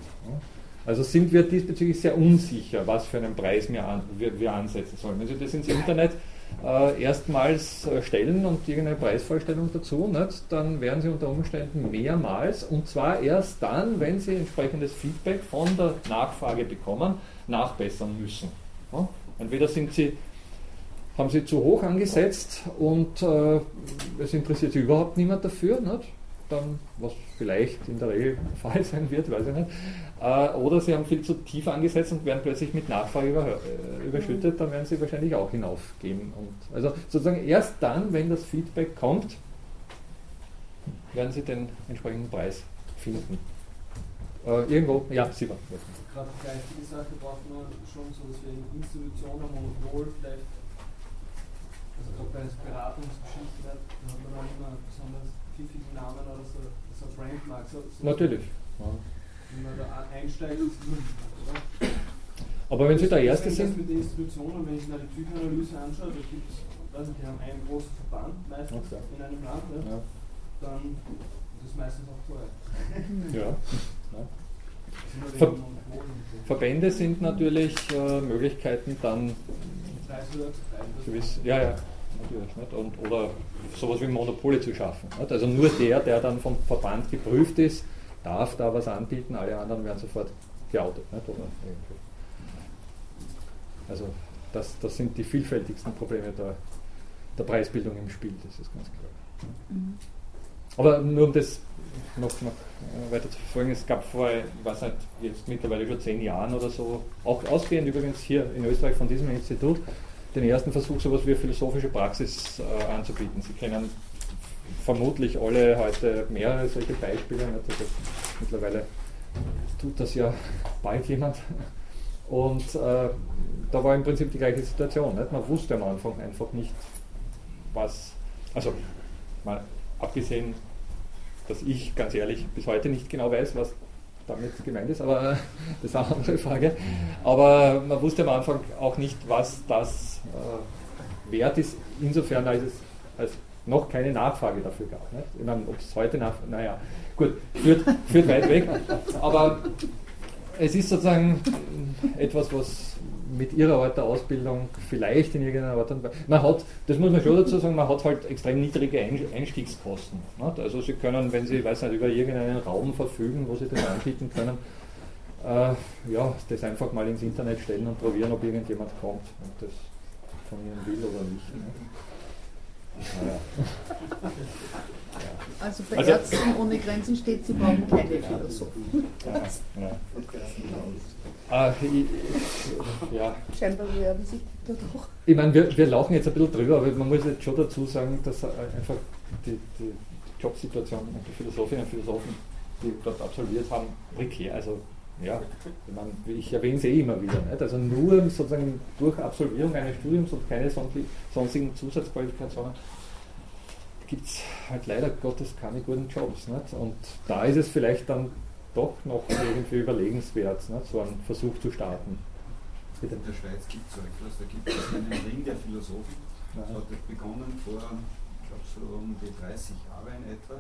S1: Also sind wir diesbezüglich sehr unsicher, was für einen Preis wir, an, wir, wir ansetzen sollen. Wenn Sie das ins Internet äh, erstmals äh, stellen und irgendeine Preisvorstellung dazu, nicht, dann werden Sie unter Umständen mehrmals, und zwar erst dann, wenn Sie entsprechendes Feedback von der Nachfrage bekommen, nachbessern müssen. Ja? Entweder sind Sie, haben Sie zu hoch angesetzt und äh, es interessiert sich überhaupt niemand dafür, nicht? Dann, was vielleicht in der Regel der Fall sein wird, weiß ich nicht. Äh, oder sie haben viel zu tief angesetzt und werden plötzlich mit Nachfrage über, äh, überschüttet, dann werden sie wahrscheinlich auch hinaufgehen. Und also sozusagen erst dann, wenn das Feedback kommt, werden sie den entsprechenden Preis finden. Äh, irgendwo, ja, Sie waren.
S7: Gerade die Sache braucht man schon so, dass wir in Institutionen, Monopol vielleicht, also gerade bei Beratungsgeschichten, da hat man dann immer besonders pfiffigen Namen oder so, so Brandmark. So, so
S1: Natürlich. Ja.
S7: Wenn man da einsteigt, ist es oder?
S1: Aber wenn Sie der Erste
S7: sind.
S1: sind.
S7: mit den Institutionen, wenn ich mir die Typanalyse anschaue, da gibt es, nicht, die haben einen großen Verband meistens
S1: Okay.
S7: in einem Land, ne?
S1: Ja.
S7: dann das ist meistens auch teuer.
S1: Ja. (laughs)
S7: Wir
S1: Ver-. Verbände sind natürlich äh, Möglichkeiten, dann
S7: das
S1: gewiss, ja, ja, nicht? Und, oder sowas wie Monopole zu schaffen. Nicht? Also nur der, der dann vom Verband geprüft ist, darf da was anbieten, alle anderen werden sofort geoutet. Nicht? Oder irgendwie. Also das, das sind die vielfältigsten Probleme der, der Preisbildung im Spiel, das ist ganz klar. Aber nur um das noch, noch äh, weiter zu verfolgen, es gab vor, ich weiß nicht, jetzt mittlerweile schon zehn Jahren oder so, auch ausgehend übrigens hier in Österreich von diesem Institut, den ersten Versuch, sowas wie eine philosophische Praxis äh, anzubieten. Sie kennen vermutlich alle heute mehrere solche Beispiele. Also mittlerweile tut das ja bald jemand. Und äh, da war im Prinzip die gleiche Situation. Nicht? Man wusste am Anfang einfach nicht, was, also mal abgesehen, dass ich ganz ehrlich bis heute nicht genau weiß, was damit gemeint ist, aber (laughs) das ist eine andere Frage. Aber man wusste am Anfang auch nicht, was das äh, wert ist, insofern als es als noch keine Nachfrage dafür gab. Nicht? Ich meine, ob es heute nach, naja, gut, führt, führt weit weg, aber es ist sozusagen etwas, was mit ihrer Art der Ausbildung vielleicht in irgendeiner Art und Weise. Man hat, das muss man schon dazu sagen, man hat halt extrem niedrige Ein- Einstiegskosten. Nicht? Also Sie können, wenn Sie, weiß nicht, über irgendeinen Raum verfügen, wo Sie das anbieten können, äh, ja, das einfach mal ins Internet stellen und probieren, ob irgendjemand kommt und das von Ihnen will oder nicht. Ne?
S2: Also bei
S1: Also-
S2: Ärzten ohne Grenzen steht, sie brauchen keine Philosophen.
S1: Ja, ja. Ja.
S2: Scheinbar werden sich da doch.
S1: Ich meine, wir, wir lachen jetzt ein bisschen drüber, aber man muss jetzt schon dazu sagen, dass einfach die, die Jobsituation und die Philosophinnen und Philosophen, die dort absolviert haben, prekär. Also, ja, ich, erwähne es eh immer wieder. Nicht? Also, nur sozusagen durch Absolvierung eines Studiums und keine sonsti- sonstigen Zusatzqualifikationen gibt es halt leider Gottes keine guten Jobs. Nicht? Und da ist es vielleicht dann doch noch irgendwie überlegenswert, nicht? so einen Versuch zu starten.
S5: In der Schweiz gibt es so etwas, da gibt es einen Ring der Philosophen. Das hat begonnen vor, ich glaube so um die 30 Jahre in etwa.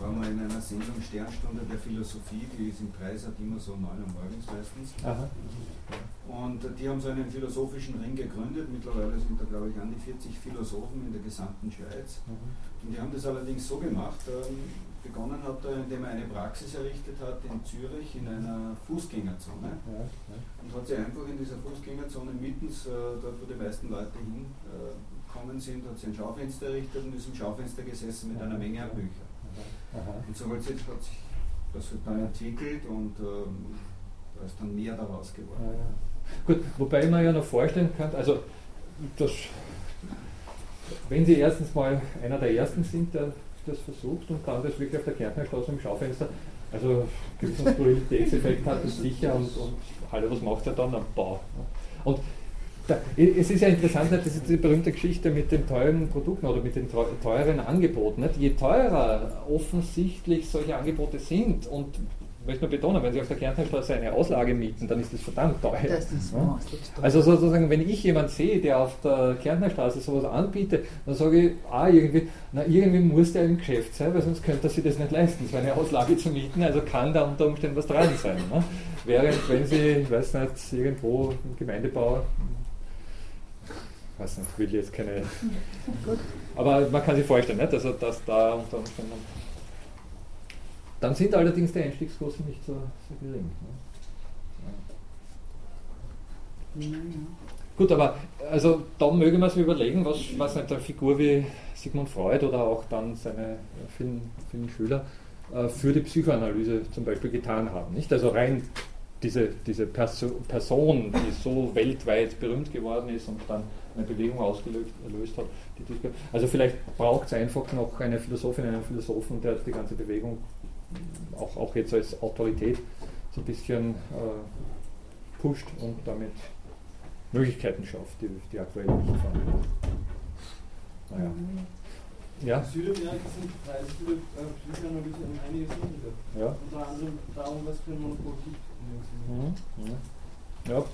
S5: War mal in einer Sendung Sternstunde der Philosophie, die ist im Dreisat immer so 9 Uhr morgens meistens.
S1: Aha.
S5: Und die haben so einen philosophischen Ring gegründet. Mittlerweile sind da, glaube ich, an die 40 Philosophen in der gesamten Schweiz. Und die haben das allerdings so gemacht, ähm, begonnen hat er, indem er eine Praxis errichtet hat in Zürich in einer Fußgängerzone.
S1: Ja, ja.
S5: Und hat sie einfach in dieser Fußgängerzone mittens, äh, dort wo die meisten Leute hinkommen sind, hat sie ein Schaufenster errichtet und ist im Schaufenster gesessen mit einer Menge an Büchern.
S1: Aha.
S5: Und so hat sich, hat sich das halt dann entwickelt und ähm, da ist dann mehr daraus geworden.
S1: ja. Gut, wobei man ja noch vorstellen kann, also das, wenn Sie erstens mal einer der Ersten sind, der das versucht und dann das wirklich auf der Kärntnerstraße im Schaufenster, also gewissen Skurrilitätseffekt hat es sicher und, und hallo, was macht er dann am Bau? Und da, es ist ja interessant, nicht, das ist die berühmte Geschichte mit den teuren Produkten oder mit den teu- teuren Angeboten. Nicht? Je teurer offensichtlich solche Angebote sind und ich möchte nur betonen, wenn Sie auf der Kärntnerstraße eine Auslage mieten, dann ist das verdammt teuer.
S2: Das ist
S1: Ja? Also sozusagen, wenn ich jemanden sehe, der auf der Kärntnerstraße sowas anbietet, dann sage ich, ah, irgendwie, na, irgendwie muss der im Geschäft sein, weil sonst könnte er sich das nicht leisten, so eine Auslage zu mieten, also kann da unter Umständen was dran sein. Ne? Während wenn Sie, ich weiß nicht, irgendwo im Gemeindebau, weiß nicht, will jetzt keine, aber man kann sich vorstellen, nicht? Also, dass da unter Umständen, dann sind allerdings die Einstiegskosten nicht so, so gering. Ne? Gut, aber also da möge man sich überlegen, was, was eine Figur wie Sigmund Freud oder auch dann seine vielen, vielen Schüler äh, für die Psychoanalyse zum Beispiel getan haben. Nicht? Also rein diese, diese Perso Person, die so weltweit berühmt geworden ist und dann eine Bewegung ausgelöst hat. also vielleicht braucht es einfach noch eine Philosophin, einen Philosophen, der die ganze Bewegung auch, auch jetzt als Autorität so ein bisschen äh, pusht und damit Möglichkeiten schafft, die, die aktuell nicht vorhanden sind. Naja. Ja.
S7: Südamerika sind die Psychoanalyse um einiges niedriger.
S1: Ja.
S7: Unter anderem darum, was für ein Monopol gibt.
S1: Mhm. Ja.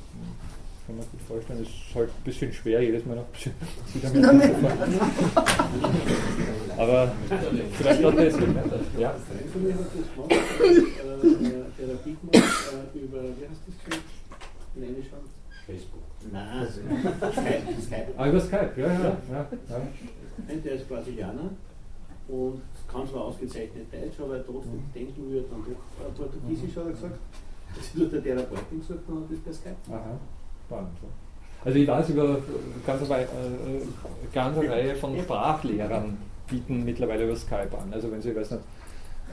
S1: Kann man gut vorstellen, es ist halt ein bisschen schwer, jedes Mal nach Südamerika zu fahren. Aber vielleicht auch deswegen. Ja.
S3: Von mir hat das gemacht, Therapie gemacht über, wie heißt das Skript? In Englischland? Facebook. Nein, Skype. Skype.
S1: Ah, über Skype, ja, ja. ja.
S3: Der ist Brasilianer und kann zwar ausgezeichnet Deutsch, aber trotzdem mhm. denken wir dann doch Portugiesisch, hat er gesagt. Das ist nur der Therapeuten gesagt und hat das per Skype. Aha,
S1: spannend. Also ich weiß über ganze, äh, ganze Reihe von Sprachlehrern bieten mittlerweile über Skype an. Also wenn Sie, weiß nicht,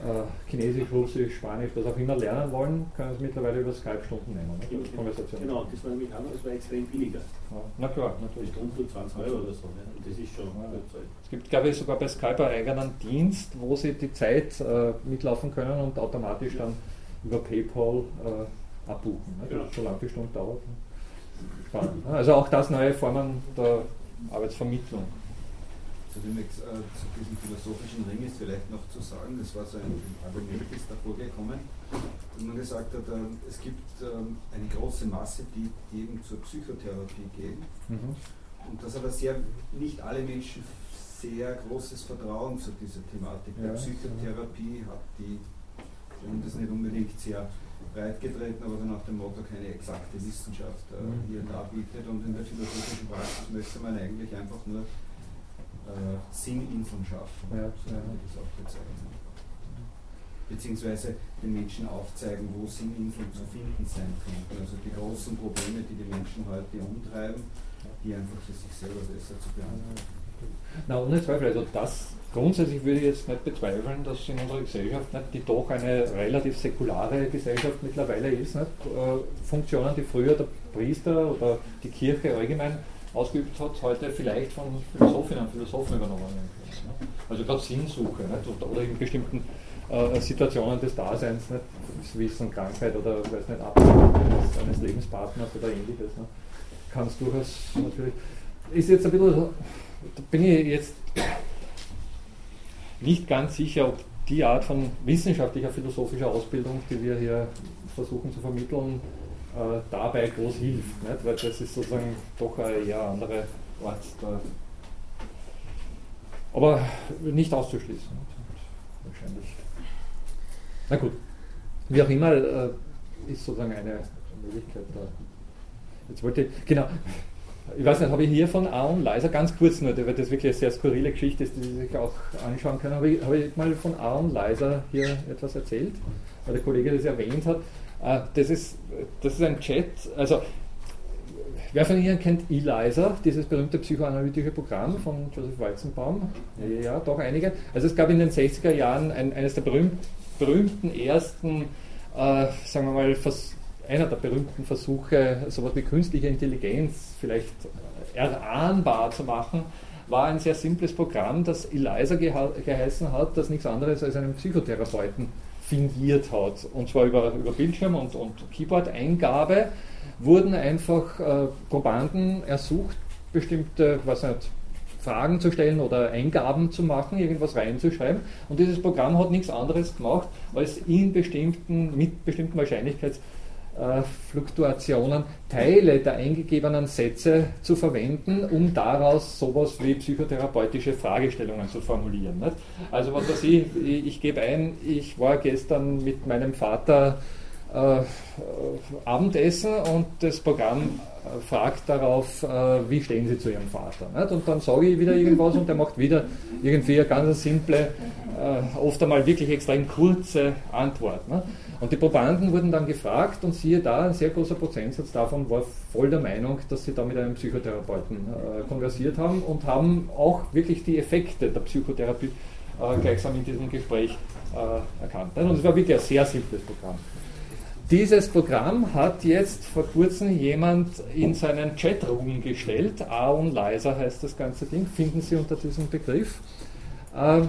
S1: äh, Chinesisch, Russisch, Spanisch, was auch immer lernen wollen, können Sie mittlerweile über Skype Stunden nehmen. Ne?
S3: Konversation. Genau, das war nämlich auch das war extrem billiger.
S1: Ja, na klar, natürlich.
S3: Stunde 20 Euro oder so. Ne? Und das ist schon ja.
S1: Es gibt, glaube ich, sogar bei Skype einen eigenen Dienst, wo Sie die Zeit äh, mitlaufen können und automatisch dann über PayPal äh, abbuchen, ne? ja. so lange die Stunde dauert. Ne? Spannend. Ne? Also auch das neue Formen der Arbeitsvermittlung
S5: zu, dem, äh, zu diesem philosophischen Ring ist vielleicht noch zu sagen, das war so ein Argument, ist davor gekommen, dass man gesagt hat, äh, es gibt ähm, eine große Masse, die, die eben zur Psychotherapie gehen mhm. und dass aber sehr, nicht alle Menschen sehr großes Vertrauen zu dieser Thematik der Psychotherapie hat, die und das nicht unbedingt sehr breit getreten, aber dann nach dem Motto keine exakte Wissenschaft äh, mhm. hier darbietet. Und in der philosophischen Praxis möchte man eigentlich einfach nur äh, Sinninseln schaffen, ja, so ja. das auch bezeichnen. Beziehungsweise den Menschen aufzeigen, wo Sinninseln zu finden sein könnten. Also die großen Probleme, die die Menschen heute umtreiben, die einfach für sich selber besser zu behandeln.
S1: Na, ohne Zweifel, also das grundsätzlich würde ich jetzt nicht bezweifeln, dass in unserer Gesellschaft, nicht, die doch eine relativ säkulare Gesellschaft mittlerweile ist, nicht, äh, Funktionen, die früher der Priester oder die Kirche allgemein ausgeübt hat, heute vielleicht von Philosophinnen und Philosophen übernommen werden. Also gerade Sinnsuche nicht? oder in bestimmten äh, Situationen des Daseins, nicht? Wissen, Krankheit oder weiß nicht, Ablehnung eines, Lebenspartners oder ähnliches. Kann es durchaus natürlich. Ist jetzt ein bisschen, da bin ich jetzt nicht ganz sicher, ob die Art von wissenschaftlicher, philosophischer Ausbildung, die wir hier versuchen zu vermitteln, äh, dabei groß hilft, nicht? weil das ist sozusagen doch eine eher andere Art. Der, aber nicht auszuschließen. Wahrscheinlich. Na gut. Wie auch immer äh, ist sozusagen eine Möglichkeit da. Jetzt wollte ich, genau, ich weiß nicht, habe ich hier von Aaron Leiser, ganz kurz nur, weil das wirklich eine sehr skurrile Geschichte ist, die Sie sich auch anschauen können, habe ich, habe ich mal von Aaron Leiser hier etwas erzählt, weil der Kollege das erwähnt hat. Äh, das ist, das ist ein Chat, also wer von Ihnen kennt ELISA, dieses berühmte psychoanalytische Programm von Joseph Weizenbaum? Ja, doch einige. Also es gab in den 60er Jahren ein, eines der berühmt, berühmten ersten, äh, sagen wir mal, Vers, einer der berühmten Versuche, sowas wie künstliche Intelligenz vielleicht erahnbar zu machen, war ein sehr simples Programm, das ELISA geheißen hat, das nichts anderes als einen Psychotherapeuten fingiert hat. Und zwar über, über Bildschirm und, und Keyboard-Eingabe wurden einfach äh, Probanden ersucht, bestimmte, was nicht, Fragen zu stellen oder Eingaben zu machen, irgendwas reinzuschreiben. Und dieses Programm hat nichts anderes gemacht, als in bestimmten, mit bestimmten Wahrscheinlichkeits äh, Fluktuationen Teile der eingegebenen Sätze zu verwenden, um daraus sowas wie psychotherapeutische Fragestellungen zu formulieren. Nicht? Also was weiß ich, ich, ich gebe ein, ich war gestern mit meinem Vater äh, Abendessen und das Programm äh, fragt darauf, äh, wie stehen Sie zu Ihrem Vater. Nicht? Und dann sage ich wieder irgendwas und der macht wieder irgendwie eine ganz simple äh, oft einmal wirklich extrem kurze Antwort. Ne? Und die Probanden wurden dann gefragt und siehe da, ein sehr großer Prozentsatz davon war voll der Meinung, dass sie da mit einem Psychotherapeuten äh, konversiert haben und haben auch wirklich die Effekte der Psychotherapie äh, gleichsam in diesem Gespräch äh, erkannt. Und es war wirklich ein sehr simples Programm. Dieses Programm hat jetzt vor kurzem jemand in seinen Chatroom gestellt. Aon Leiser heißt das ganze Ding, finden Sie unter diesem Begriff. Äh,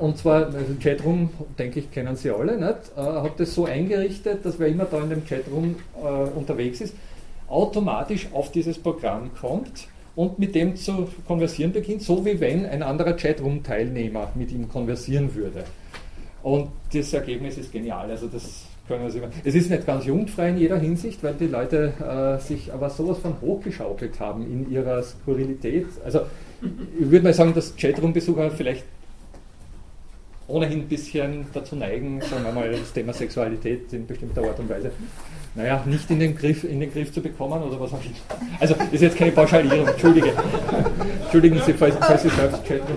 S1: und zwar, also Chatroom, denke ich, kennen Sie alle, nicht? Äh, hat das so eingerichtet, dass wer immer da in dem Chatroom äh, unterwegs ist, automatisch auf dieses Programm kommt und mit dem zu konversieren beginnt, so wie wenn ein anderer Chatroom-Teilnehmer mit ihm konversieren würde. Und das Ergebnis ist genial. Also das können Sie, es ist nicht ganz jugendfrei in jeder Hinsicht, weil die Leute äh, sich aber sowas von hochgeschaukelt haben in ihrer Skurrilität. Also ich würde mal sagen, dass Chatroom-Besucher vielleicht ohnehin ein bisschen dazu neigen, sagen wir mal, das Thema Sexualität in bestimmter Art und Weise, naja, nicht in den Griff, in den Griff zu bekommen oder was auch immer. Also, ist jetzt keine Pauschalierung, entschuldige. (laughs) Entschuldigen Sie, falls, falls Sie selbst chatten.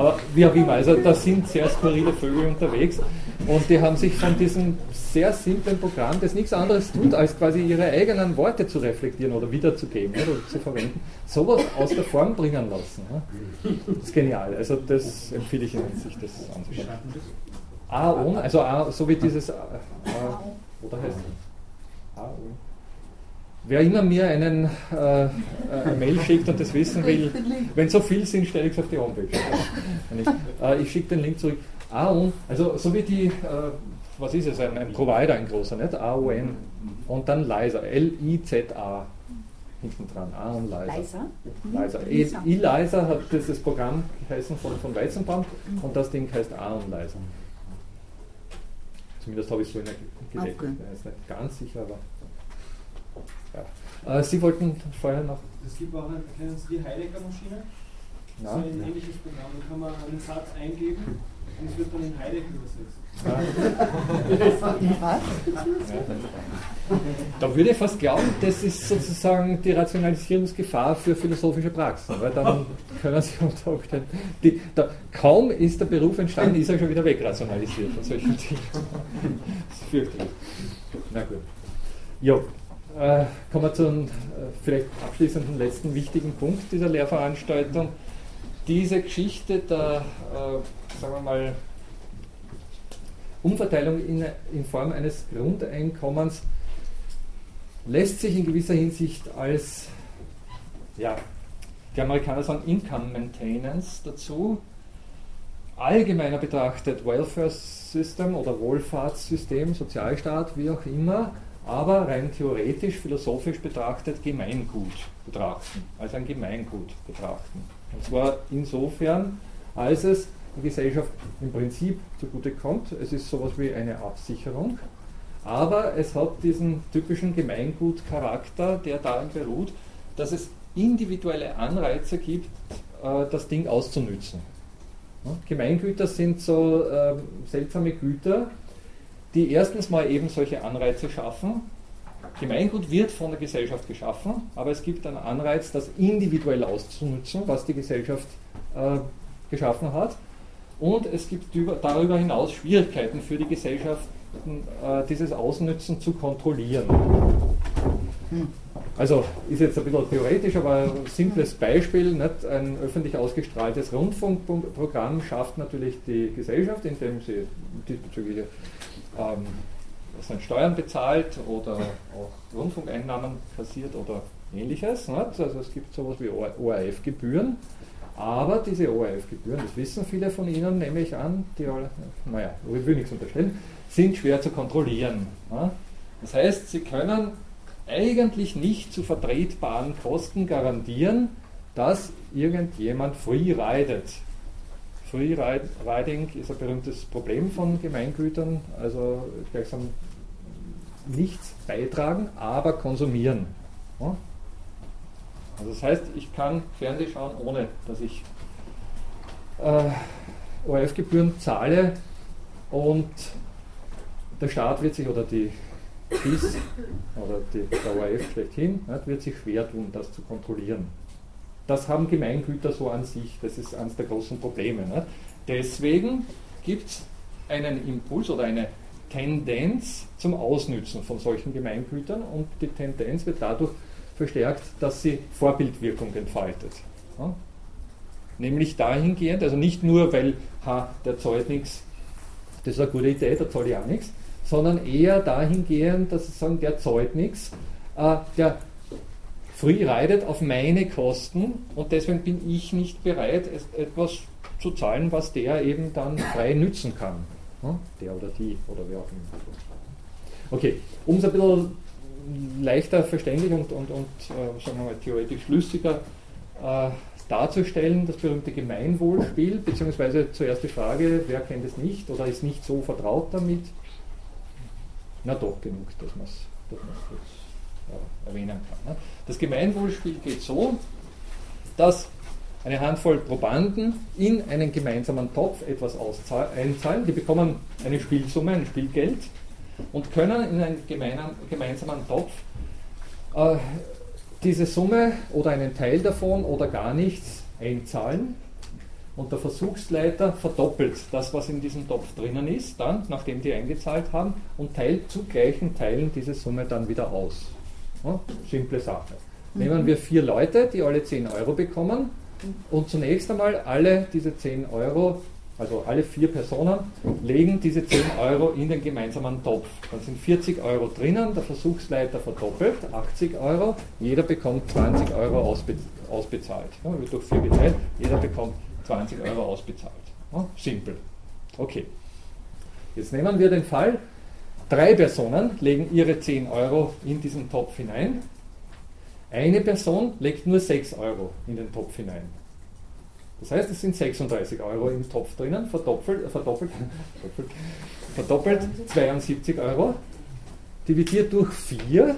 S1: Aber wie auch immer, also da sind sehr skurrile Vögel unterwegs und die haben sich von diesem sehr simplen Programm, das nichts anderes tut, als quasi ihre eigenen Worte zu reflektieren oder wiederzugeben oder zu verwenden, sowas aus der Form bringen lassen. Das ist genial. Also das empfehle ich Ihnen, sich das anzuschauen. A ohne, also A, so wie dieses A, A oder heißt A ohne. Wer immer mir einen äh, äh, Mail schickt und das wissen will, wenn so viel sind, stelle ich es auf die Homepage. Äh, ich schicke den Link zurück. AON, also so wie die, äh, was ist es, ein, ein, Provider, ein großer, nicht? AON und dann Leiser, L-I-Z-A hinten dran, AON Leiser. Leiser. Leiser. E-Leiser hat das, Programm geheißen von, von Weizenbaum und das Ding heißt AON Leiser. Zumindest habe ich es so in der gedeckt. Okay. Ich bin jetzt nicht ganz sicher, aber. Äh, Sie wollten vorher noch.
S7: Es gibt auch eine, kennen Sie die Heidegger-Maschine? So ein ähnliches Programm. Da kann man einen Satz eingeben und es wird dann in Heidegger übersetzt.
S1: Da würde ich fast glauben, das ist sozusagen die Rationalisierungsgefahr für philosophische Praxen, weil dann können Sie unter Umständen. Die, da, kaum ist der Beruf entstanden, ist er schon wieder wegrationalisiert von solchen Dingen. Das ist fürchterlich. Na gut. Ja, äh, kommen wir zum äh, vielleicht abschließenden letzten wichtigen Punkt dieser Lehrveranstaltung. Diese Geschichte der, äh, sagen wir mal, Umverteilung in, in Form eines Grundeinkommens lässt sich in gewisser Hinsicht als, ja, die Amerikaner sagen Income Maintenance dazu, allgemeiner betrachtet Welfare System oder Wohlfahrtssystem, Sozialstaat, wie auch immer, aber rein theoretisch, philosophisch betrachtet Gemeingut betrachten, als ein Gemeingut betrachten. Und zwar insofern, als es der Gesellschaft im Prinzip zugute kommt. Es ist sowas wie eine Absicherung, aber es hat diesen typischen Gemeingutcharakter, der darin beruht, dass es individuelle Anreize gibt, äh, das Ding auszunützen. Gemeingüter sind so äh, seltsame Güter, die erstens mal eben solche Anreize schaffen. Gemeingut wird von der Gesellschaft geschaffen, aber es gibt einen Anreiz, das individuell auszunutzen, was die Gesellschaft äh, geschaffen hat. Und es gibt darüber hinaus Schwierigkeiten für die Gesellschaften, äh, dieses Ausnützen zu kontrollieren. Also ist jetzt ein bisschen theoretisch, aber ein simples Beispiel. Nicht? Ein öffentlich ausgestrahltes Rundfunkprogramm schafft natürlich die Gesellschaft, indem sie diesbezüglich ähm, Steuern bezahlt oder auch Rundfunkeinnahmen kassiert oder ähnliches. Nicht? Also es gibt sowas wie ORF-Gebühren. Aber diese ORF-Gebühren, das wissen viele von Ihnen, nehme ich an, die alle, naja, ich will nichts unterstellen, sind schwer zu kontrollieren. Das heißt, Sie können eigentlich nicht zu vertretbaren Kosten garantieren, dass irgendjemand free ridet. Free Riding ist ein berühmtes Problem von Gemeingütern, also gleichsam nichts beitragen, aber konsumieren. Also das heißt, ich kann Fernseh schauen, ohne dass ich äh, ORF-Gebühren zahle und der Staat wird sich oder die KIS oder die, der ORF schlechthin wird sich schwer tun, das zu kontrollieren. Das haben Gemeingüter so an sich, das ist eines der großen Probleme. Nicht? Deswegen gibt es einen Impuls oder eine Tendenz zum Ausnützen von solchen Gemeingütern und die Tendenz wird dadurch verstärkt, dass sie Vorbildwirkung entfaltet. Ja? Nämlich dahingehend, also nicht nur, weil ha, der zahlt nichts, das ist eine gute Idee, der zahlt ja nichts, sondern eher dahingehend, dass sie sagen, der nichts, äh, der free ridet auf meine Kosten und deswegen bin ich nicht bereit, etwas zu zahlen, was der eben dann frei nützen kann. Der oder die oder wer auch immer. Okay, um es ein bisschen leichter verständlich und, und, und äh, sagen wir mal, theoretisch schlüssiger äh, darzustellen, das berühmte Gemeinwohlspiel, beziehungsweise zuerst die Frage, wer kennt es nicht oder ist nicht so vertraut damit? Na doch, genug, dass man es ja, erwähnen kann. Ne? Das Gemeinwohlspiel geht so, dass eine Handvoll Probanden in einen gemeinsamen Topf etwas einzahlen. Die bekommen eine Spielsumme, ein Spielgeld und können in einen gemeinsamen Topf äh, diese Summe oder einen Teil davon oder gar nichts einzahlen. Und der Versuchsleiter verdoppelt das, was in diesem Topf drinnen ist, dann, nachdem die eingezahlt haben, und teilt zu gleichen Teilen diese Summe dann wieder aus. Simple Sache. Nehmen wir vier Leute, die alle 10 Euro bekommen, und zunächst einmal alle diese 10 Euro also alle vier Personen legen diese 10 Euro in den gemeinsamen Topf. Dann sind 40 Euro drinnen, der Versuchsleiter verdoppelt, 80 Euro, jeder bekommt 20 Euro ausbe ausbezahlt. Ja, wird durch 4 geteilt, jeder bekommt 20 Euro ausbezahlt. Ja, simpel. Okay. Jetzt nehmen wir den Fall, drei Personen legen ihre 10 Euro in diesen Topf hinein. Eine Person legt nur 6 Euro in den Topf hinein. Das heißt, es sind 36 Euro im Topf drinnen, verdoppelt, (laughs) verdoppelt, verdoppelt 72 Euro, dividiert durch 4,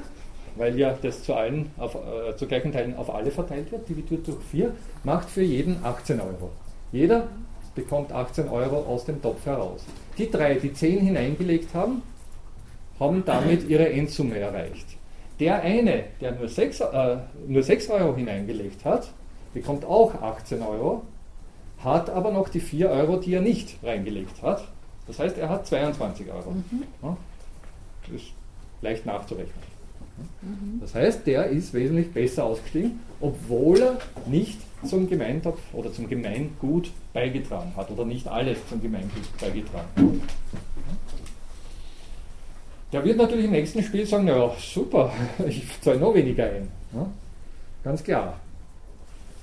S1: weil ja das zu, allen auf, äh, zu gleichen Teilen auf alle verteilt wird, dividiert durch 4, macht für jeden 18 Euro. Jeder bekommt 18 Euro aus dem Topf heraus. Die drei, die 10 hineingelegt haben, haben damit ihre Endsumme erreicht. Der eine, der nur 6, äh, nur 6 Euro hineingelegt hat, bekommt auch 18 Euro, hat aber noch die 4 Euro, die er nicht reingelegt hat. Das heißt, er hat 22 Euro. Mhm. Ja, das ist leicht nachzurechnen. Mhm. Das heißt, der ist wesentlich besser ausgestiegen, obwohl er nicht zum Gemeintopf oder zum Gemeingut beigetragen hat oder nicht alles zum Gemeingut beigetragen hat. Der wird natürlich im nächsten Spiel sagen, ja super, (laughs) ich zahle noch weniger ein. Ja, ganz klar.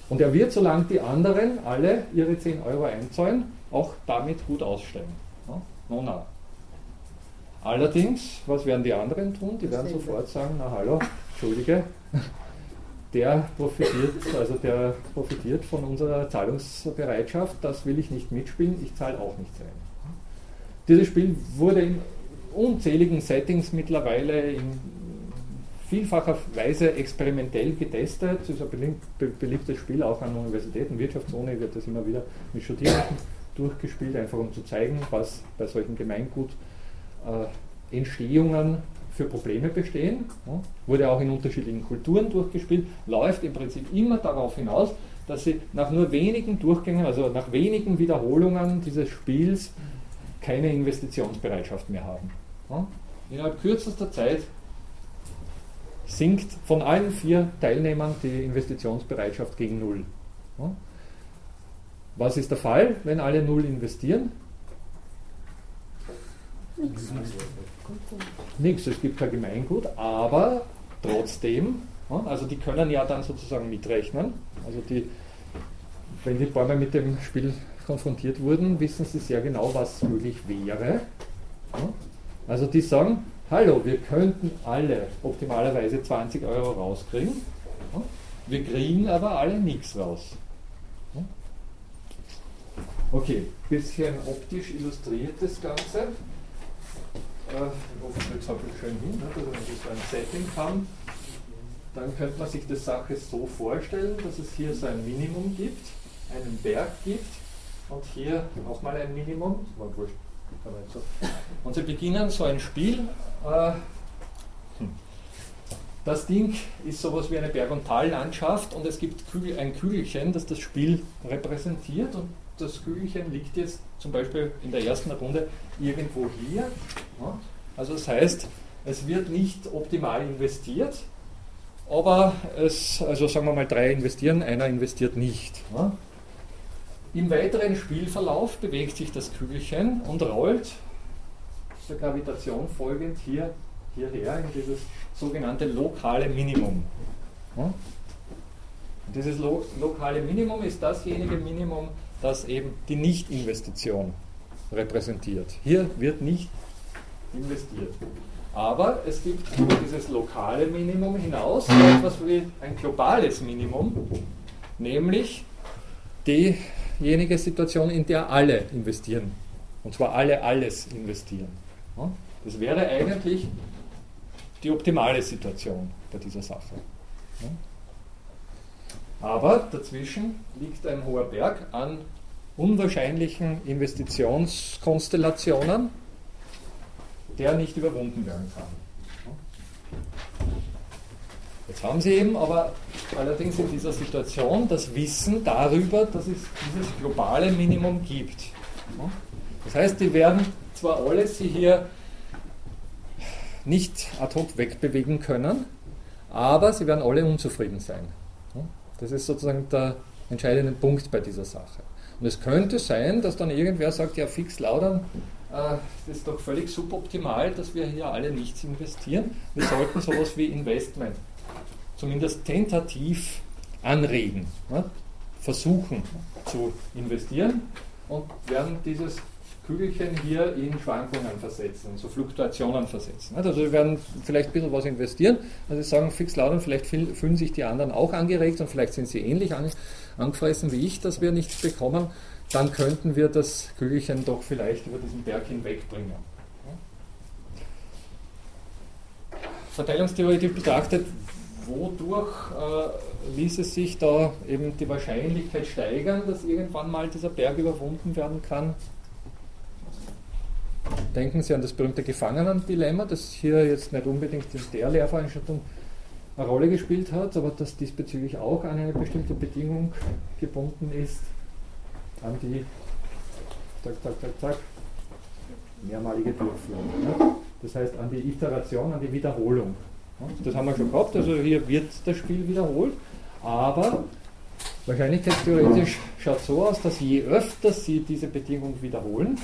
S1: Und er wird, solange die anderen alle ihre 10 Euro einzahlen, auch damit gut aussteigen. Ja? No, no. Allerdings, was werden die anderen tun? Die werden sofort sagen, na hallo, Entschuldige, (laughs) der profitiert, also der profitiert von unserer Zahlungsbereitschaft, das will ich nicht mitspielen, ich zahle auch nichts ein. Dieses Spiel wurde in unzähligen Settings mittlerweile in vielfacher Weise experimentell getestet. Es ist ein beliebtes Spiel auch an Universitäten. Wirtschaftsuni wird das immer wieder mit Studierenden durchgespielt, einfach um zu zeigen, was bei solchen Gemeingutentstehungen äh, für Probleme bestehen. Wurde auch in unterschiedlichen Kulturen durchgespielt, läuft im Prinzip immer darauf hinaus, dass sie nach nur wenigen Durchgängen, also nach wenigen Wiederholungen dieses Spiels keine Investitionsbereitschaft mehr haben. Innerhalb kürzester Zeit sinkt von allen vier Teilnehmern die Investitionsbereitschaft gegen Null. Was ist der Fall, wenn alle Null investieren? Nichts. Nichts, es gibt kein Gemeingut, aber trotzdem, also die können ja dann sozusagen mitrechnen. Also die, wenn die Bäume mit dem Spiel konfrontiert wurden, wissen sie sehr genau, was möglich wäre. Also die sagen, hallo, wir könnten alle optimalerweise 20 Euro rauskriegen, wir kriegen aber alle nichts raus. Okay, bisschen optisch illustriert das Ganze. Äh, hoffentlich habe ich schön hin, also wenn wir so ein Setting haben, dann könnte man sich die Sache so vorstellen, dass es hier so ein Minimum gibt, einen Berg gibt. Und hier nochmal ein Minimum, wurscht, und sie beginnen so ein Spiel. Äh, hm. Das Ding ist sowas wie eine Berg- und Tallandschaft und es gibt ein Kügelchen, das das Spiel repräsentiert und das Kügelchen liegt jetzt zum Beispiel in der ersten Runde irgendwo hier. Also das heißt, es wird nicht optimal investiert, aber es, also sagen wir mal, drei investieren, einer investiert nicht. Im weiteren Spielverlauf bewegt sich das Kügelchen und rollt der Gravitation folgend hier, hierher in dieses sogenannte lokale Minimum. Und dieses lo lokale Minimum ist dasjenige Minimum, das eben die Nicht-Investition repräsentiert. Hier wird nicht investiert. Aber es gibt über dieses lokale Minimum hinaus etwas wie ein globales Minimum, nämlich diejenige Situation, in der alle investieren. Und zwar alle alles investieren. Das wäre eigentlich die optimale Situation bei dieser Sache. Aber dazwischen liegt ein hoher Berg an unwahrscheinlichen Investitionskonstellationen, der nicht überwunden werden kann. Jetzt haben Sie eben aber allerdings in dieser Situation das Wissen darüber, dass es dieses globale Minimum gibt. Das heißt, die werden zwar alle Sie hier nicht ad hoc wegbewegen können, aber sie werden alle unzufrieden sein. Das ist sozusagen der entscheidende Punkt bei dieser Sache. Und es könnte sein, dass dann irgendwer sagt, ja fix laudern, äh, das ist doch völlig suboptimal, dass wir hier alle nichts investieren. Wir sollten sowas wie Investment zumindest tentativ anregen, ne? versuchen zu investieren und werden dieses Kügelchen hier in Schwankungen versetzen, so Fluktuationen versetzen. Also wir werden vielleicht ein bisschen was investieren, also sagen fix laut vielleicht fühlen sich die anderen auch angeregt und vielleicht sind sie ähnlich angefressen wie ich, dass wir nichts bekommen, dann könnten wir das Kügelchen doch vielleicht über diesen Berg hinwegbringen. Verteilungstheoretik betrachtet, wodurch äh, ließ es sich da eben die Wahrscheinlichkeit steigern, dass irgendwann mal dieser Berg überwunden werden kann? Denken Sie an das berühmte Gefangenendilemma, das hier jetzt nicht unbedingt in der Lehrveranstaltung eine Rolle gespielt hat, aber das diesbezüglich auch an eine bestimmte Bedingung gebunden ist, an die zack, zack, zack, zack, mehrmalige Durchführung. Ne? Das heißt an die Iteration, an die Wiederholung. Das haben wir schon gehabt, also hier wird das Spiel wiederholt, aber wahrscheinlichkeitstheoretisch schaut es so aus, dass je öfter Sie diese Bedingung wiederholen,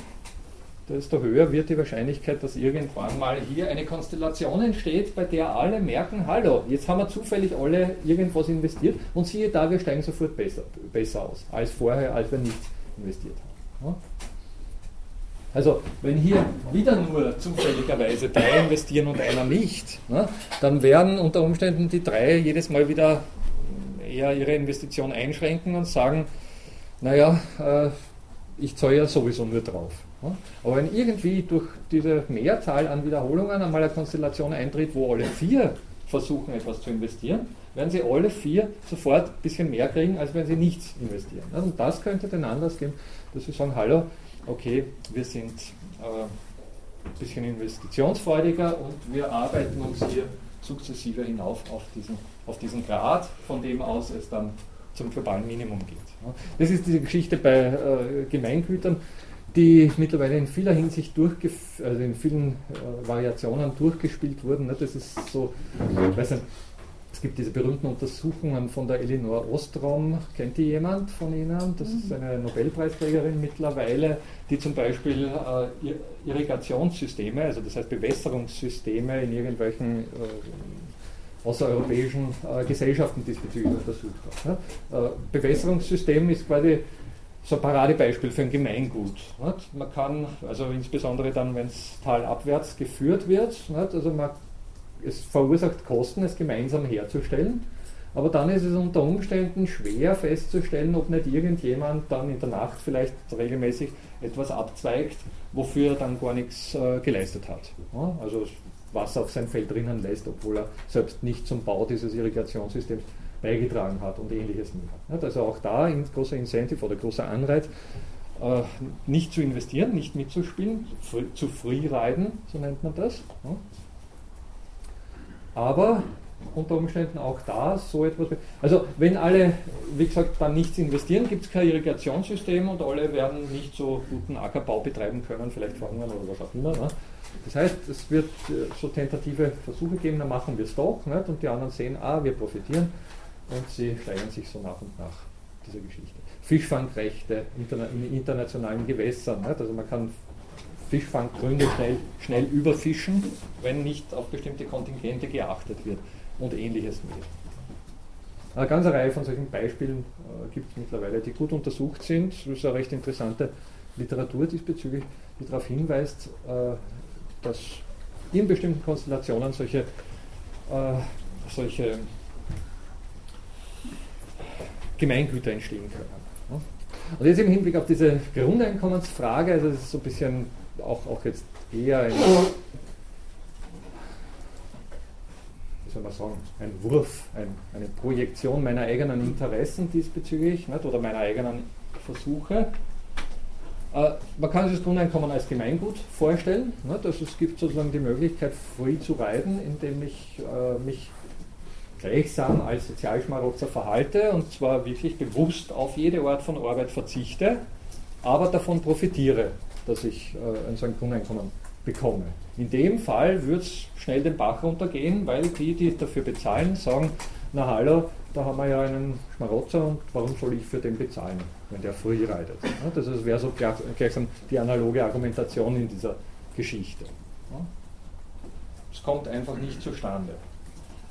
S1: desto höher wird die Wahrscheinlichkeit, dass irgendwann mal hier eine Konstellation entsteht, bei der alle merken, hallo, jetzt haben wir zufällig alle irgendwas investiert und siehe da, wir steigen sofort besser, besser aus als vorher, als wir nichts investiert haben. Also wenn hier wieder nur zufälligerweise drei investieren und einer nicht, dann werden unter Umständen die drei jedes Mal wieder eher ihre Investition einschränken und sagen, naja, äh, ich zahle ja sowieso nur drauf. Aber wenn irgendwie durch diese Mehrzahl an Wiederholungen einmal eine Konstellation eintritt, wo alle vier versuchen etwas zu investieren, werden sie alle vier sofort ein bisschen mehr kriegen, als wenn sie nichts investieren. Und das könnte den Anlass geben, dass sie sagen, hallo, okay, wir sind äh, ein bisschen investitionsfreudiger und wir arbeiten uns hier sukzessive hinauf auf diesen, auf diesen Grad, von dem aus es dann zum globalen Minimum geht. Das ist diese Geschichte bei äh, Gemeingütern die mittlerweile in vieler Hinsicht also in vielen äh, Variationen durchgespielt wurden. Ne? Das ist so, ich weiß nicht, gibt diese berühmten Untersuchungen von der Elinor Ostrom. Kennt die jemand von Ihnen? Das ist mhm. eine Nobelpreisträgerin mittlerweile, die zum Beispiel äh, Irrigationssysteme, also das heißt Bewässerungssysteme in irgendwelchen äh, außereuropäischen äh, Gesellschaften diesbezüglich untersucht hat. Ne? Äh, Bewässerungssystem ist quasi so ein Paradebeispiel für ein Gemeingut. Nicht? Man kann, also insbesondere dann, wenn es talabwärts geführt wird, nicht? also man, es verursacht Kosten, es gemeinsam herzustellen, aber dann ist es unter Umständen schwer festzustellen, ob nicht irgendjemand dann in der Nacht vielleicht regelmäßig etwas abzweigt, wofür er dann gar nichts äh, geleistet hat. Ja? Also Wasser auf sein Feld drinnen lässt, obwohl er selbst nicht zum Bau dieses Irrigationssystems beigetragen hat und ähnliches mehr. Also auch da ein großer Incentive oder großer Anreiz, äh, nicht zu investieren, nicht mitzuspielen, zu freeriden, so nennt man das. Aber unter Umständen auch da so etwas. Also wenn alle, wie gesagt, dann nichts investieren, gibt es kein Irrigationssystem und alle werden nicht so guten Ackerbau betreiben können, vielleicht verhungern oder was auch immer. Ne? Das heißt, es wird äh, so tentative Versuche geben, dann machen wir es doch nicht? und die anderen sehen, ah, wir profitieren und sie steigern sich so nach und nach dieser Geschichte. Fischfangrechte in internationalen Gewässern. Nicht? Also man kann Fischfanggründe schnell, schnell überfischen, wenn nicht auf bestimmte Kontingente geachtet wird und ähnliches mehr. Eine ganze Reihe von solchen Beispielen äh, gibt es mittlerweile, die gut untersucht sind. Das ist eine recht interessante Literatur diesbezüglich, die darauf hinweist, äh, dass in bestimmten Konstellationen solche, äh, solche Gemeingüter entstehen können. Und jetzt im Hinblick auf diese Grundeinkommensfrage, also das ist so ein bisschen auch, auch jetzt eher ein, wie soll man sagen, ein Wurf, ein, eine Projektion meiner eigenen Interessen diesbezüglich nicht, oder meiner eigenen Versuche. Äh, man kann sich das Grundeinkommen als Gemeingut vorstellen. Nicht? Also es gibt sozusagen die Möglichkeit, free zu reiten, indem ich äh, mich gleichsam als Sozialschmarotzer verhalte und zwar wirklich bewusst auf jede Art von Arbeit verzichte, aber davon profitiere dass ich äh, ein Grundeinkommen bekomme. In dem Fall würde es schnell den Bach runtergehen, weil die, die dafür bezahlen, sagen, na hallo, da haben wir ja einen Schmarotzer und warum soll ich für den bezahlen, wenn der früh reitet. Das wäre so gleichsam die analoge Argumentation in dieser Geschichte. Es kommt einfach nicht zustande.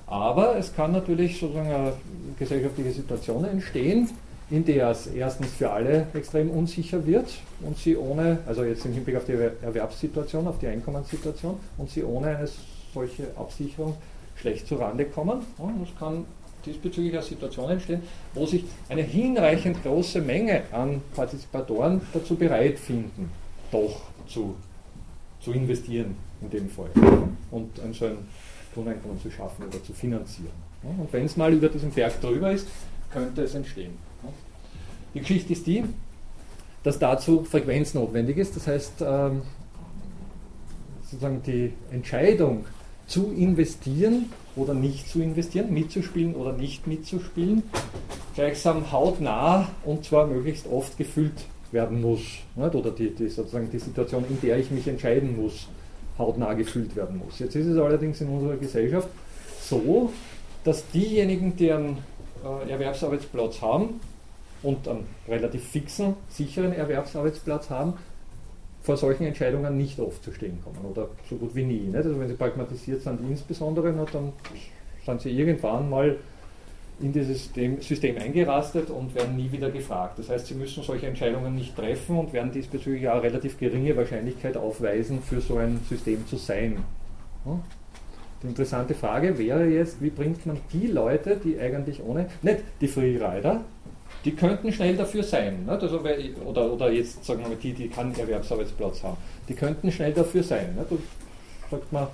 S1: Aber es kann natürlich sozusagen eine gesellschaftliche Situation entstehen, in der es erstens für alle extrem unsicher wird und sie ohne, also jetzt im Hinblick auf die Erwerbssituation, auf die Einkommenssituation, und sie ohne eine solche Absicherung schlecht zurande kommen. Und es kann diesbezüglich eine Situation entstehen, wo sich eine hinreichend große Menge an Partizipatoren dazu bereit finden, doch zu, zu investieren in dem Fall und ein so ein Grundeinkommen zu schaffen oder zu finanzieren. Und wenn es mal über diesen Berg drüber ist, könnte es entstehen. Die Geschichte ist die, dass dazu Frequenz notwendig ist. Das heißt, ähm, sozusagen die Entscheidung zu investieren oder nicht zu investieren, mitzuspielen oder nicht mitzuspielen, gleichsam hautnah und zwar möglichst oft gefüllt werden muss. Oder die, die, sozusagen die Situation, in der ich mich entscheiden muss, hautnah gefüllt werden muss. Jetzt ist es allerdings in unserer Gesellschaft so, dass diejenigen, die einen äh, Erwerbsarbeitsplatz haben, und einen relativ fixen, sicheren Erwerbsarbeitsplatz haben, vor solchen Entscheidungen nicht oft zu stehen kommen oder so gut wie nie. Nicht? Also wenn sie pragmatisiert sind, insbesondere, dann sind sie irgendwann mal in dieses System, System eingerastet und werden nie wieder gefragt. Das heißt, sie müssen solche Entscheidungen nicht treffen und werden diesbezüglich auch relativ geringe Wahrscheinlichkeit aufweisen, für so ein System zu sein. Die interessante Frage wäre jetzt, wie bringt man die Leute, die eigentlich ohne, nicht die Freerider, die könnten schnell dafür sein. Nicht? Also, oder, oder jetzt sagen wir mal die, die keinen Erwerbsarbeitsplatz haben, die könnten schnell dafür sein. Nicht? Da sagt man,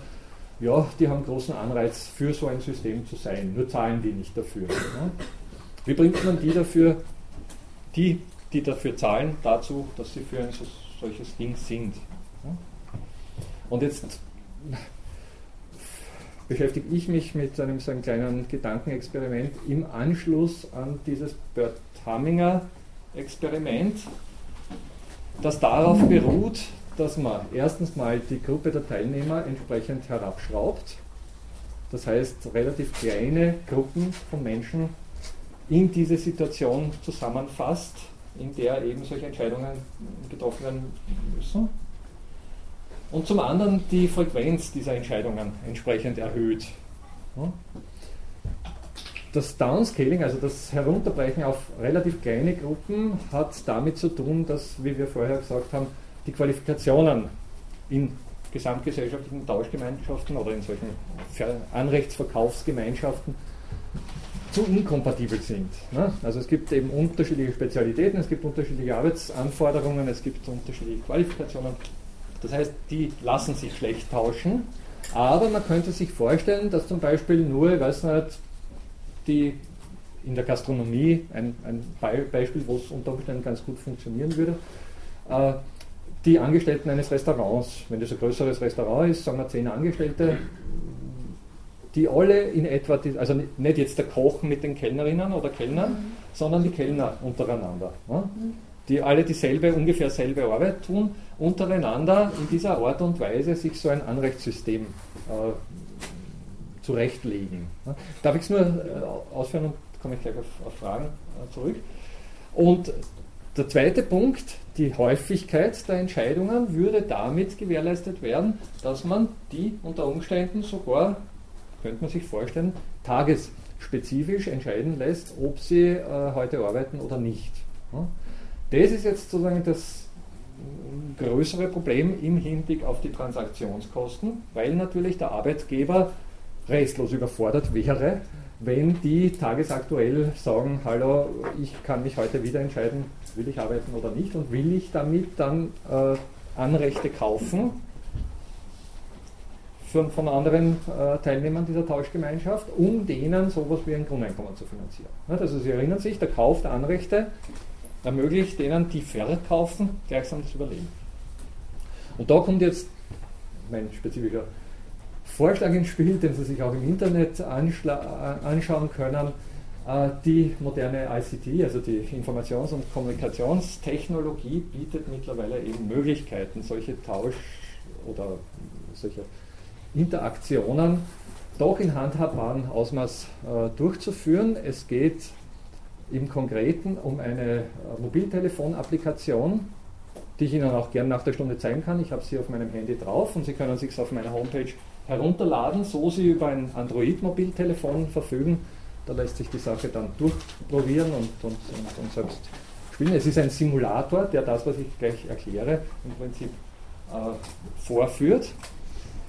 S1: ja, die haben großen Anreiz für so ein System zu sein, nur zahlen die nicht dafür. Nicht? Wie bringt man die dafür, die, die dafür zahlen, dazu, dass sie für ein solches Ding sind? Und jetzt beschäftige ich mich mit einem so einem kleinen Gedankenexperiment im Anschluss an dieses Bert Hamminger Experiment, das darauf beruht, dass man erstens mal die Gruppe der Teilnehmer entsprechend herabschraubt, das heißt relativ kleine Gruppen von Menschen in diese Situation zusammenfasst, in der eben solche Entscheidungen getroffen werden müssen. Und zum anderen die Frequenz dieser Entscheidungen entsprechend erhöht das Downscaling, also das Herunterbrechen auf relativ kleine Gruppen, hat damit zu tun, dass, wie wir vorher gesagt haben, die Qualifikationen in gesamtgesellschaftlichen Tauschgemeinschaften oder in solchen Anrechtsverkaufsgemeinschaften zu inkompatibel sind. Ne? Also es gibt eben unterschiedliche Spezialitäten, es gibt unterschiedliche Arbeitsanforderungen, es gibt unterschiedliche Qualifikationen. Das heißt, die lassen sich schlecht tauschen, aber man könnte sich vorstellen, dass zum Beispiel nur, ich weiß nicht, die in der Gastronomie, ein, ein Beispiel, wo es unter Umständen ganz gut funktionieren würde, äh, die Angestellten eines Restaurants, wenn das ein größeres Restaurant ist, sagen wir zehn Angestellte, die alle in etwa, die, also nicht jetzt der Koch mit den Kellnerinnen oder Kellnern, mhm. sondern die Kellner untereinander, ne? mhm. die alle dieselbe, ungefähr selbe Arbeit tun, untereinander in dieser Art und Weise sich so ein Anrechtssystem äh, zurechtlegen. Darf ich es nur äh, ausführen und komme ich gleich auf, auf Fragen äh, zurück. Und der zweite Punkt, die Häufigkeit der Entscheidungen würde damit gewährleistet werden, dass man die unter Umständen sogar, könnte man sich vorstellen, tagesspezifisch entscheiden lässt, ob sie äh, heute arbeiten oder nicht. Das ist jetzt sozusagen das größere Problem im Hinblick auf die Transaktionskosten, weil natürlich der Arbeitgeber restlos überfordert wäre, wenn die tagesaktuell sagen, hallo, ich kann mich heute wieder entscheiden, will ich arbeiten oder nicht und will ich damit dann äh, Anrechte kaufen von, von anderen äh, Teilnehmern dieser Tauschgemeinschaft, um denen sowas wie ein Grundeinkommen zu finanzieren. Also Sie erinnern sich, der Kauf der Anrechte ermöglicht denen, die verkaufen, gleichsam das Überleben. Und da kommt jetzt mein spezifischer Vorschlag ins Spiel, den Sie sich auch im Internet anschauen können. Äh, die moderne ICT, also die Informations- und Kommunikationstechnologie, bietet mittlerweile eben Möglichkeiten, solche Tausch- oder solche Interaktionen doch in handhabbarem Ausmaß äh, durchzuführen. Es geht im Konkreten um eine äh, Mobiltelefon-Applikation, die ich Ihnen auch gerne nach der Stunde zeigen kann. Ich habe sie auf meinem Handy drauf und Sie können sich auf meiner Homepage herunterladen, so Sie über ein Android-Mobiltelefon verfügen. Da lässt sich die Sache dann durchprobieren und, und, und, und, selbst spielen. Es ist ein Simulator, der das, was ich gleich erkläre, im Prinzip äh, vorführt.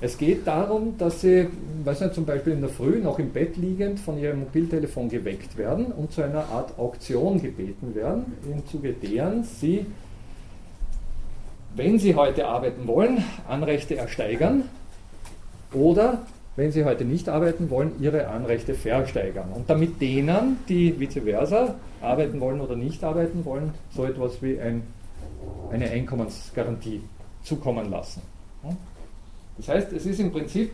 S1: Es geht darum, dass Sie, weiß nicht, zum Beispiel in der Früh noch im Bett liegend von Ihrem Mobiltelefon geweckt werden und zu einer Art Auktion gebeten werden, im Zuge deren Sie, wenn Sie heute arbeiten wollen, Anrechte ersteigern oder, wenn sie heute nicht arbeiten wollen, ihre Anrechte versteigern. Und damit denen, die vice versa arbeiten wollen oder nicht arbeiten wollen, so etwas wie ein, eine Einkommensgarantie zukommen lassen. Das heißt, es ist im Prinzip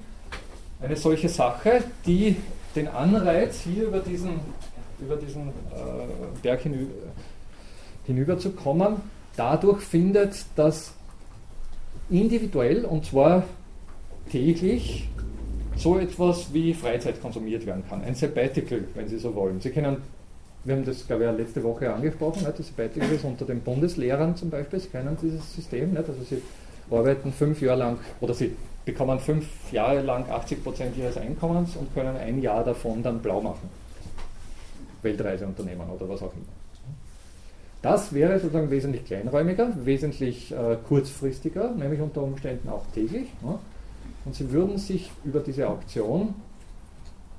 S1: eine solche Sache, die den Anreiz, hier über diesen, über diesen äh, Berg hinüber, hinüber dadurch findet, dass individuell, und zwar täglich so etwas wie Freizeit konsumiert werden kann. Ein Sabbatical, wenn Sie so wollen. Sie kennen, wir haben das, glaube ich, letzte Woche angesprochen, das Sabbatical ist unter den Bundeslehrern zum Beispiel, Sie kennen dieses System, nicht? also Sie arbeiten fünf Jahre lang oder Sie bekommen fünf Jahre lang 80 Prozent Ihres Einkommens und können ein Jahr davon dann blau machen. Weltreiseunternehmen oder was auch immer. Das wäre sozusagen wesentlich kleinräumiger, wesentlich äh, kurzfristiger, nämlich unter Umständen auch täglich. Ja? Und sie würden sich über diese Auktion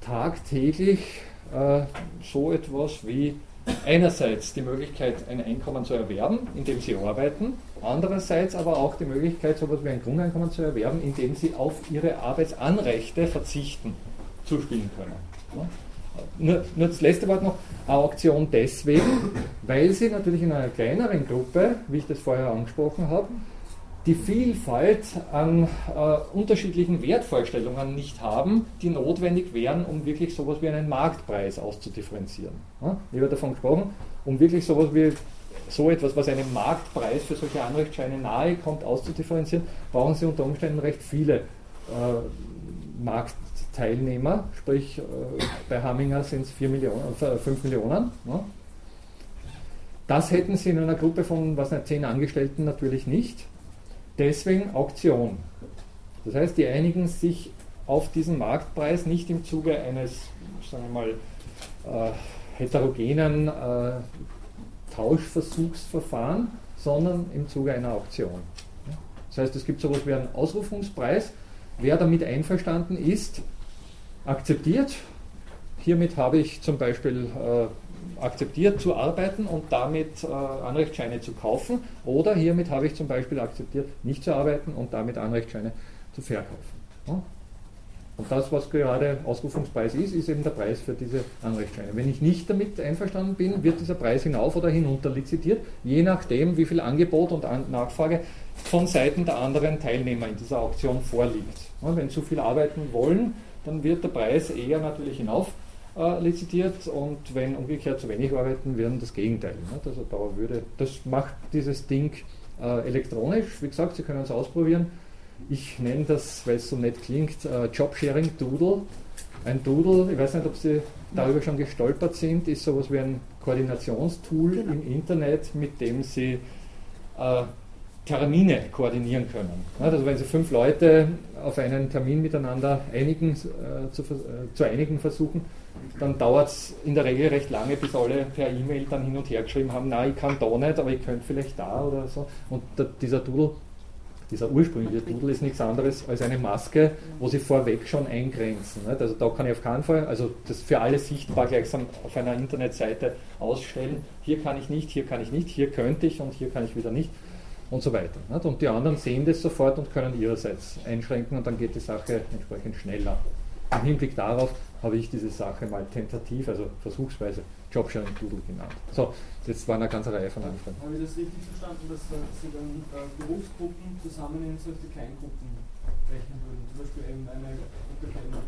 S1: tagtäglich äh, so etwas wie einerseits die Möglichkeit, ein Einkommen zu erwerben, indem sie arbeiten, andererseits aber auch die Möglichkeit, so etwas wie ein Grundeinkommen zu erwerben, indem sie auf ihre Arbeitsanrechte verzichten, zuspielen können. Nur, nur, das letzte Wort noch, Auktion deswegen, weil sie natürlich in einer kleineren Gruppe, wie ich das vorher angesprochen habe, die Vielfalt an äh, unterschiedlichen Wertvorstellungen nicht haben, die notwendig wären, um wirklich sowas wie einen Marktpreis auszudifferenzieren. Ja? Ich habe davon gesprochen, um wirklich sowas wie so etwas, was einem Marktpreis für solche Anrechtsscheine nahe kommt, auszudifferenzieren, brauchen Sie unter Umständen recht viele äh, Marktteilnehmer, sprich äh, bei Hamminger sind es Millionen, äh, 5 Millionen. Ja? Das hätten Sie in einer Gruppe von was nicht, 10 Angestellten natürlich nicht. Deswegen Auktion. Das heißt, die einigen sich auf diesen Marktpreis nicht im Zuge eines, sagen wir mal, äh, heterogenen äh, Tauschversuchsverfahren, sondern im Zuge einer Auktion. Das heißt, es gibt so etwas wie einen Ausrufungspreis. Wer damit einverstanden ist, akzeptiert. Hiermit habe ich zum Beispiel äh, akzeptiert zu arbeiten und damit äh, Anrechtsscheine zu kaufen. Oder hiermit habe ich zum Beispiel akzeptiert, nicht zu arbeiten und damit Anrechtsscheine zu verkaufen. Ja? Und das, was gerade Ausrufungspreis ist, ist eben der Preis für diese Anrechtsscheine. Wenn ich nicht damit einverstanden bin, wird dieser Preis hinauf oder hinunter lizitiert, je nachdem, wie viel Angebot und Nachfrage von Seiten der anderen Teilnehmer in dieser Auktion vorliegt. Ja, wenn zu viel arbeiten wollen, dann wird der Preis eher natürlich hinauf äh, lizitiert und wenn umgekehrt zu wenig arbeiten, werden das Gegenteil. Ne? Also da würde, das macht dieses Ding äh, elektronisch. Wie gesagt, Sie können es ausprobieren. Ich nenne das, weil es so nett klingt, äh, Jobsharing Doodle. Ein Doodle, ich weiß nicht, ob Sie darüber schon gestolpert sind, ist sowas wie ein Koordinationstool genau. im Internet, mit dem Sie äh, Termine koordinieren können. Also wenn Sie fünf Leute auf einen Termin miteinander einigen, äh, zu, äh, zu einigen versuchen, dann dauert es in der Regel recht lange, bis alle per E-Mail dann hin und her geschrieben haben, na, ich kann da nicht, aber ich könnte vielleicht da oder so. Und der, dieser Doodle, dieser ursprüngliche Doodle ist nichts anderes als eine Maske, wo sie vorweg schon eingrenzen. Nicht? Also da kann ich auf keinen Fall, also das für alle sichtbar gleichsam auf einer Internetseite ausstellen, hier kann ich nicht, hier kann ich nicht, hier könnte ich und hier kann ich wieder nicht und so weiter. Nicht? Und die anderen sehen das sofort und können ihrerseits einschränken und dann geht die Sache entsprechend schneller. Im Hinblick darauf habe ich diese Sache mal tentativ, also versuchsweise Jobsharing Doodle genannt. So, jetzt war eine ganze Reihe von Anfragen.
S7: Habe ich das richtig verstanden, dass Sie dann äh, Berufsgruppen zusammen in solche Kleingruppen rechnen würden? Zum Beispiel eben eine Gruppe Kellner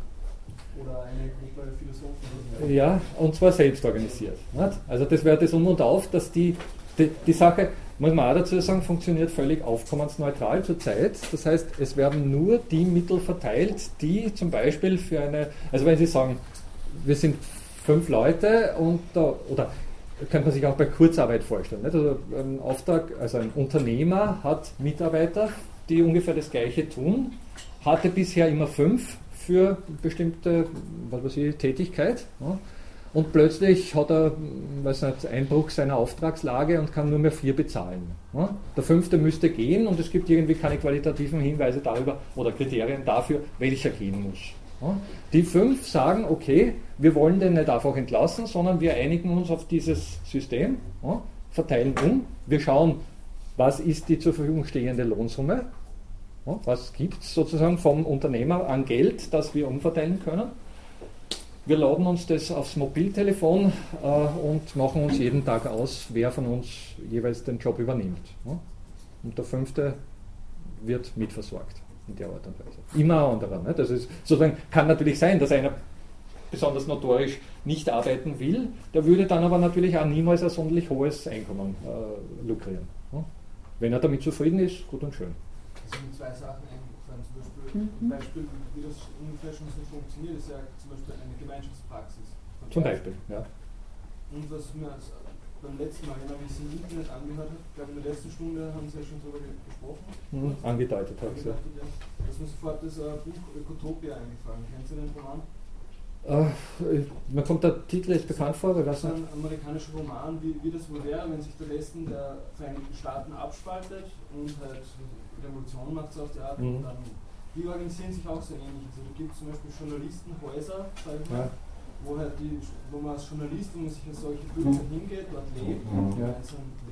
S7: oder eine Gruppe Philosophen?
S1: Ja, und zwar selbst organisiert. Nicht? Also das wäre das Um und Auf, dass die, die, die Sache, muss man auch dazu sagen, funktioniert völlig aufkommensneutral zurzeit. Das heißt, es werden nur die Mittel verteilt, die zum Beispiel für eine, also wenn Sie sagen, wir sind fünf Leute und da, oder könnte man sich auch bei Kurzarbeit vorstellen. Nicht? Also ein Auftrag, also ein Unternehmer hat Mitarbeiter, die ungefähr das Gleiche tun, hatte bisher immer fünf für bestimmte was weiß ich, Tätigkeit. Ja und plötzlich hat er weiß nicht, Einbruch seiner Auftragslage und kann nur mehr vier bezahlen. Der fünfte müsste gehen und es gibt irgendwie keine qualitativen Hinweise darüber oder Kriterien dafür, welcher gehen muss. Die fünf sagen, okay, wir wollen den nicht einfach entlassen, sondern wir einigen uns auf dieses System, verteilen um, wir schauen, was ist die zur Verfügung stehende Lohnsumme, was gibt es sozusagen vom Unternehmer an Geld, das wir umverteilen können wir laden uns das aufs Mobiltelefon äh, und machen uns jeden Tag aus, wer von uns jeweils den Job übernimmt. Ja? Und der fünfte wird mitversorgt in der Art und Weise. Immer ein anderer. Ne? Das ist, sozusagen kann natürlich sein, dass einer besonders notorisch nicht arbeiten will, der würde dann aber natürlich auch niemals ein sonderlich hohes Einkommen äh, lukrieren. Ja? Wenn er damit zufrieden ist, gut und schön.
S7: Das sind zwei Sachen mhm. Beispiel, wie das ungefähr schon so funktioniert, ist ja zum Beispiel eine Gemeinschaftspraxis.
S1: Zum Beispiel, ja.
S7: Und was mir beim letzten Mal, genau wie ich es im Internet angehört habe, ich glaube in der letzten Stunde haben Sie ja schon darüber gesprochen.
S1: Mhm, angedeutet habe ich ja.
S7: Da ist mir sofort das uh, Buch Ökotopia eingefallen. Kennen Sie den Roman?
S1: Uh, mir kommt der Titel jetzt bekannt vor,
S7: aber was ein amerikanischer Roman, wie, wie das wohl wäre, wenn sich der Westen der Vereinigten Staaten abspaltet und halt Revolution macht so auf die Art mhm. und dann die organisieren sich auch so ähnlich. Also da gibt es zum Beispiel Journalistenhäuser, sag ich mal, ja. wo, halt die, wo man als Journalist, wo man sich als solche Bürger mhm. hingeht, dort lebt, mhm. ja.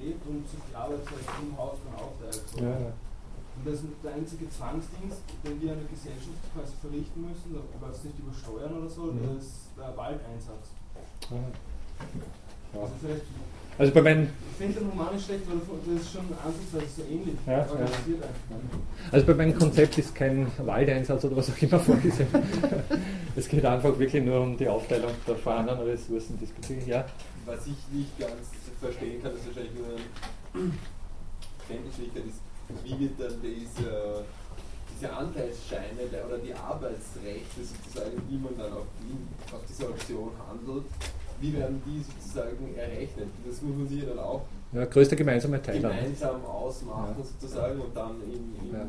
S7: lebt und sich die Arbeit halt im Haus dann aufteilt. So. Ja. Und das ist der einzige Zwangsdienst, den wir in der Gesellschaft quasi verrichten müssen, aber es nicht übersteuern oder so, mhm. das ist der Waldeinsatz.
S1: Also vielleicht also bei meinen.
S7: Ich finde den Roman nicht schlecht, weil das ist schon ansatzweise so ähnlich
S1: ja, organisiert ja. Also bei meinem Konzept ist kein Waldeinsatz oder was auch immer (laughs) vorgesehen. es geht einfach wirklich nur um die Aufteilung der vorhandenen Ressourcen diesbezüglich. Ja?
S6: Was ich nicht ganz verstehen kann, ist wahrscheinlich nur eine Kenntnisschwierigkeit ist, wie wird dann diese, diese Anteilsscheine oder die Arbeitsrechte sozusagen, wie man dann auf, die, auf diese Auktion handelt, wie werden die sozusagen errechnet? Das muss man sich dann auch
S1: ja, größter gemeinsame Teiler.
S6: gemeinsam ausmachen ja. sozusagen und dann in, in ja.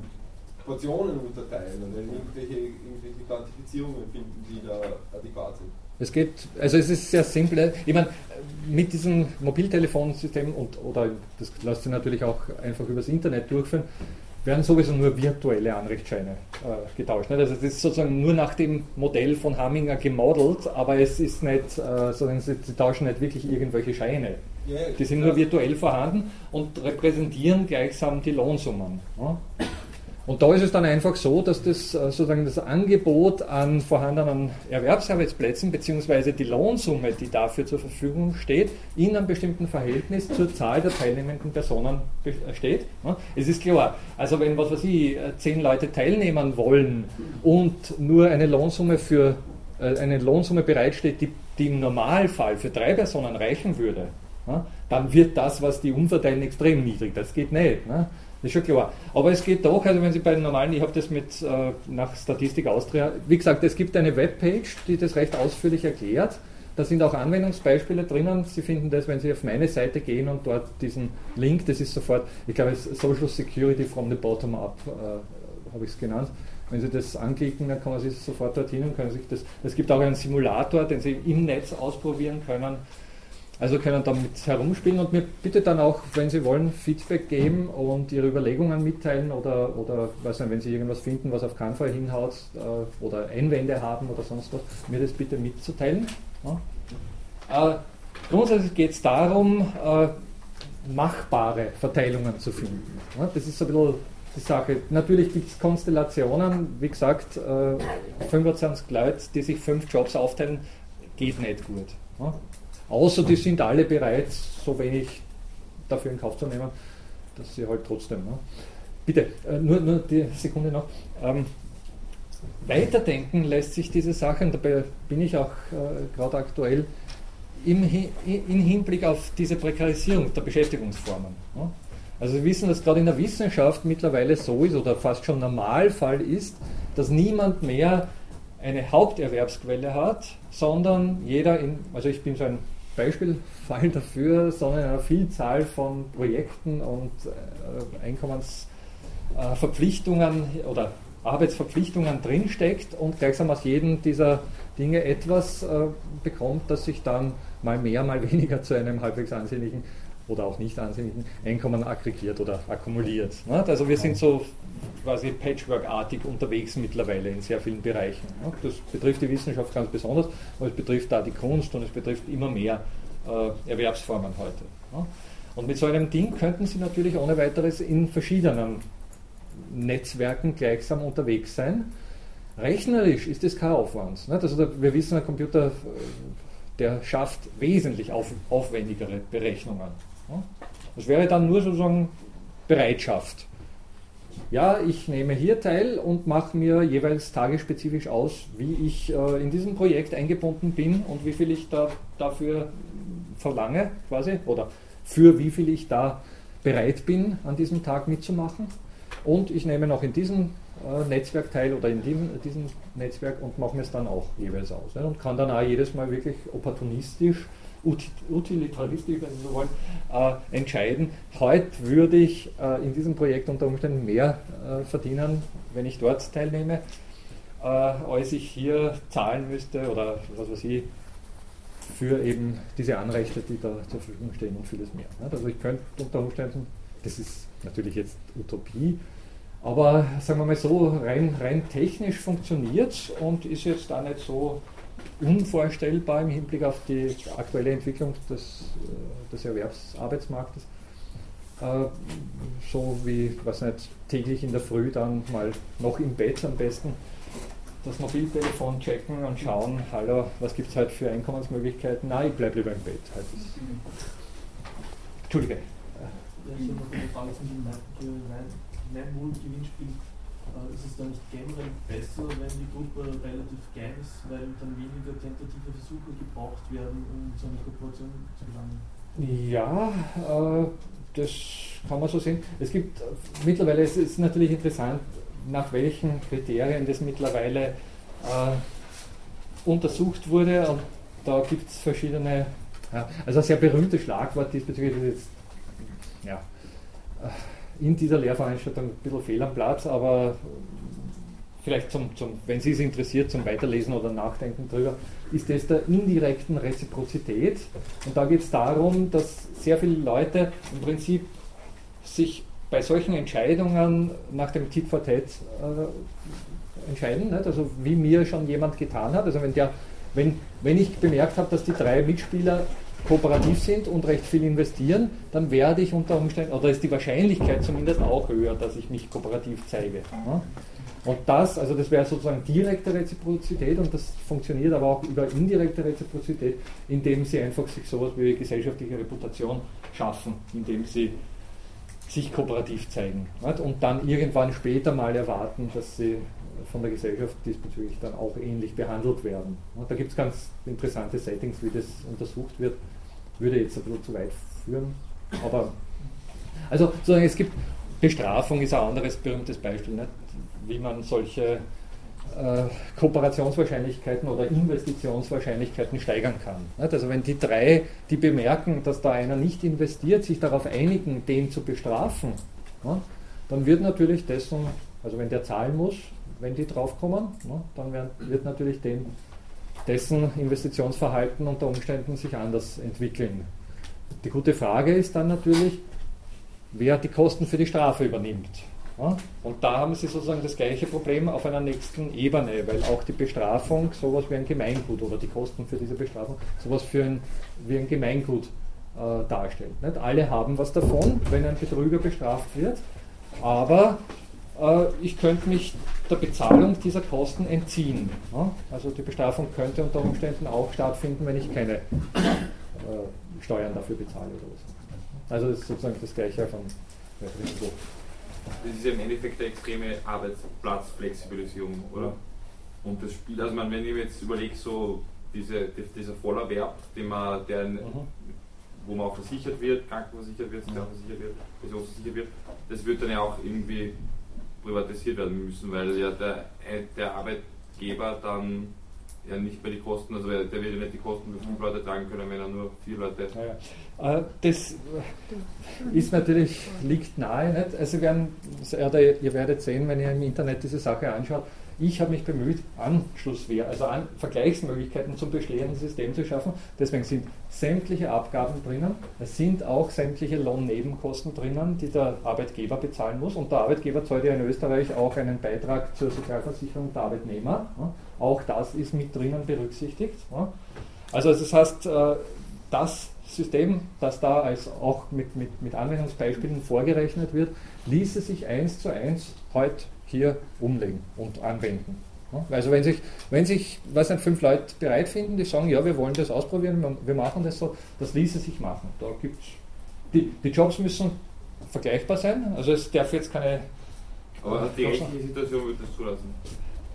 S6: Portionen unterteilen und irgendwelche, irgendwelche Quantifizierungen finden, die da adäquat sind.
S1: Es geht, also es ist sehr simpel. Ich meine, mit diesem Mobiltelefonsystem und oder das lässt sich natürlich auch einfach übers Internet durchführen, werden sowieso nur virtuelle Anrechtsscheine äh, getauscht. Nicht? Also das ist sozusagen nur nach dem Modell von Hamminger gemodelt, aber es ist nicht, äh, sozusagen, sie, sie, tauschen nicht wirklich irgendwelche Scheine. Yeah, die sind nur virtuell vorhanden und repräsentieren gleichsam die Lohnsummen. Ja? Und da ist es dann einfach so, dass das äh, sozusagen das Angebot an vorhandenen Erwerbsarbeitsplätzen bzw. die Lohnsumme, die dafür zur Verfügung steht, in einem bestimmten Verhältnis zur Zahl der teilnehmenden Personen steht. Es ist klar, also wenn was weiß ich, zehn Leute teilnehmen wollen und nur eine Lohnsumme für äh, eine Lohnsumme bereitsteht, die, die im Normalfall für drei Personen reichen würde, dann wird das, was die umverteilen, extrem niedrig. Das geht nicht. Das ist schon klar. Aber es geht doch, also wenn Sie bei den normalen, ich habe das mit äh, nach Statistik Austria, wie gesagt, es gibt eine Webpage, die das recht ausführlich erklärt. Da sind auch Anwendungsbeispiele drinnen. Sie finden das, wenn Sie auf meine Seite gehen und dort diesen Link, das ist sofort, ich glaube, Social Security from the Bottom Up, äh, habe ich es genannt. Wenn Sie das anklicken, dann kann man sich sofort dorthin und können sich das. Es gibt auch einen Simulator, den Sie im Netz ausprobieren können also können damit herumspielen und mir bitte dann auch, wenn Sie wollen, Feedback geben und Ihre Überlegungen mitteilen oder, oder weiß nicht, wenn Sie irgendwas finden, was auf keinen Fall hinhaut äh, oder Einwände haben oder sonst was, mir das bitte mitzuteilen. Ja. Äh, grundsätzlich geht es darum, äh, machbare Verteilungen zu finden. Ja, das ist so ein bisschen die Sache. Natürlich gibt es Konstellationen, wie gesagt, 25 äh, Leute, die sich fünf Jobs aufteilen, geht nicht gut. Ja. Außer die sind alle bereit, so wenig dafür in Kauf zu nehmen, dass sie halt trotzdem. Ne? Bitte, äh, nur, nur die Sekunde noch. Ähm, weiterdenken lässt sich diese Sache, und dabei bin ich auch äh, gerade aktuell, im, in Hinblick auf diese Prekarisierung der Beschäftigungsformen. Ne? Also wir wissen, dass gerade in der Wissenschaft mittlerweile so ist oder fast schon Normalfall ist, dass niemand mehr eine Haupterwerbsquelle hat, sondern jeder in, also ich bin so ein Beispielfall dafür, sondern in einer Vielzahl von Projekten und äh, Einkommensverpflichtungen äh, oder Arbeitsverpflichtungen drinsteckt und gleichsam aus jedem dieser Dinge etwas äh, bekommt, das sich dann mal mehr, mal (laughs) weniger zu einem halbwegs ansehnlichen oder auch nicht ansehnlichen Einkommen aggregiert oder akkumuliert. Also wir sind so quasi Patchwork-artig unterwegs mittlerweile in sehr vielen Bereichen. Das betrifft die Wissenschaft ganz besonders, aber es betrifft da die Kunst und es betrifft immer mehr äh, Erwerbsformen heute. Und mit so einem Ding könnten Sie natürlich ohne weiteres in verschiedenen Netzwerken gleichsam unterwegs sein. Rechnerisch ist das kein Aufwand. Also wir wissen, ein Computer, äh, der schafft wesentlich auf, aufwendigere Berechnungen. Das wäre dann nur sozusagen Bereitschaft ja, ich nehme hier teil und mache mir jeweils tagesspezifisch aus, wie ich äh, in diesem Projekt eingebunden bin und wie viel ich da dafür verlange, quasi, oder für wie viel ich da bereit bin, an diesem Tag mitzumachen. Und ich nehme noch in diesem äh, Netzwerk teil oder in diesem, diesem Netzwerk und mache mir es dann auch jeweils aus. Ne, und kann dann auch jedes Mal wirklich opportunistisch utilitaristisch, wenn Sie so wollen, äh, entscheiden. Heute würde ich äh, in diesem Projekt unter Umständen mehr äh, verdienen, wenn ich dort teilnehme, äh, als ich hier zahlen müsste oder was weiß ich, für eben diese Anrechte, die da zur Verfügung stehen und vieles mehr. Also ich könnte unter Umständen, das ist natürlich jetzt Utopie, aber sagen wir mal so, rein, rein technisch funktioniert und ist jetzt da nicht so unvorstellbar im Hinblick auf die aktuelle Entwicklung des, äh, des Erwerbsarbeitsmarktes. Äh, so wie, was nicht, täglich in der Früh dann mal noch im Bett am besten das Mobiltelefon checken und schauen, hallo, was gibt es heute für Einkommensmöglichkeiten? Nein, ich bleibe lieber im Bett. Halt Entschuldige.
S4: Ja, ich habe noch eine Frage zum Gemeinwohlgewinnspiel äh, ist es dann nicht generell besser, wenn die Gruppe relativ klein ist, weil dann weniger tentative Versuche gebraucht werden, um zu einer Kooperation zu gelangen?
S1: Ja, äh, das kann man so sehen. Es gibt mittlerweile, es ist natürlich interessant, nach welchen Kriterien das mittlerweile äh, untersucht wurde. Und da gibt es verschiedene, also ein sehr berühmtes Schlagwort diesbezüglich ist jetzt, ja, äh, in dieser Lehrveranstaltung ein bisschen fehl am Platz, aber vielleicht zum, zum, wenn Sie es interessiert, zum Weiterlesen oder Nachdenken drüber, ist das der indirekten Reziprozität. Und da geht es darum, dass sehr viele Leute im Prinzip sich bei solchen Entscheidungen nach dem Tit for Tat äh, entscheiden, nicht? also wie mir schon jemand getan hat. Also wenn, der, wenn, wenn ich bemerkt habe, dass die drei Mitspieler kooperativ sind und recht viel investieren, dann werde ich unter Umständen, oder ist die Wahrscheinlichkeit zumindest auch höher, dass ich mich kooperativ zeige. Und das, also das wäre sozusagen direkte Reziprozität und das funktioniert aber auch über indirekte Reziprozität, indem sie einfach sich sowas wie gesellschaftliche Reputation schaffen, indem sie sich kooperativ zeigen und dann irgendwann später mal erwarten, dass sie von der Gesellschaft diesbezüglich dann auch ähnlich behandelt werden. Und da gibt es ganz interessante Settings, wie das untersucht wird. Würde jetzt ein bisschen zu weit führen. Aber also sozusagen, es gibt Bestrafung ist ein anderes berühmtes Beispiel, nicht? wie man solche äh, Kooperationswahrscheinlichkeiten oder Investitionswahrscheinlichkeiten steigern kann. Nicht? Also wenn die drei, die bemerken, dass da einer nicht investiert, sich darauf einigen, den zu bestrafen, ja, dann wird natürlich dessen, also wenn der zahlen muss, wenn die draufkommen, ne, dann wird natürlich den, dessen Investitionsverhalten unter Umständen sich anders entwickeln. Die gute Frage ist dann natürlich, wer die Kosten für die Strafe übernimmt. Ja? Und da haben Sie sozusagen das gleiche Problem auf einer nächsten Ebene, weil auch die Bestrafung sowas wie ein Gemeingut oder die Kosten für diese Bestrafung sowas für ein, wie ein Gemeingut äh, darstellt. Nicht? Alle haben was davon, wenn ein Betrüger bestraft wird, aber ich könnte mich der Bezahlung dieser Kosten entziehen. Also die Bestrafung könnte unter Umständen auch stattfinden, wenn ich keine äh, Steuern dafür bezahle. Also das ist sozusagen das Gleiche von Risiko.
S8: Das ist ja im Endeffekt eine extreme Arbeitsplatzflexibilisierung, oder? Und das Spiel, also man, wenn ich mir jetzt überlege, so diese, dieser Vollerwerb, den man, der, mhm. wo man auch versichert wird, krankenversichert wird, sozialversichert wird, pensionsversichert wird, das wird dann ja auch irgendwie privatisiert werden müssen, weil ja der, der Arbeitgeber dann ja nicht mehr die Kosten, also der wird ja nicht die Kosten für fünf Leute tragen können, wenn er nur vier Leute.
S1: Ja, ja. Äh, das ist natürlich, liegt nahe. Nicht? Also werden, ihr werdet sehen, wenn ihr im Internet diese Sache anschaut, ich habe mich bemüht, Anschlusswehr, also an Vergleichsmöglichkeiten zum bestehenden System zu schaffen. Deswegen sind sämtliche Abgaben drinnen. Es sind auch sämtliche Lohnnebenkosten drinnen, die der Arbeitgeber bezahlen muss. Und der Arbeitgeber zahlt ja in Österreich auch einen Beitrag zur Sozialversicherung der Arbeitnehmer. Auch das ist mit drinnen berücksichtigt. Also das heißt, äh, das System, das da als auch mit, mit, mit Anwendungsbeispielen vorgerechnet wird, ließe sich eins zu eins heute hier umlegen und anwenden. Also wenn sich, wenn sich was nicht, fünf Leute bereit finden, die sagen, ja, wir wollen das ausprobieren, wir machen das so, das ließe sich machen. Da gibt's die, die Jobs müssen vergleichbar sein, also es darf jetzt keine.
S8: Aber die rechtliche Situation wird das zulassen?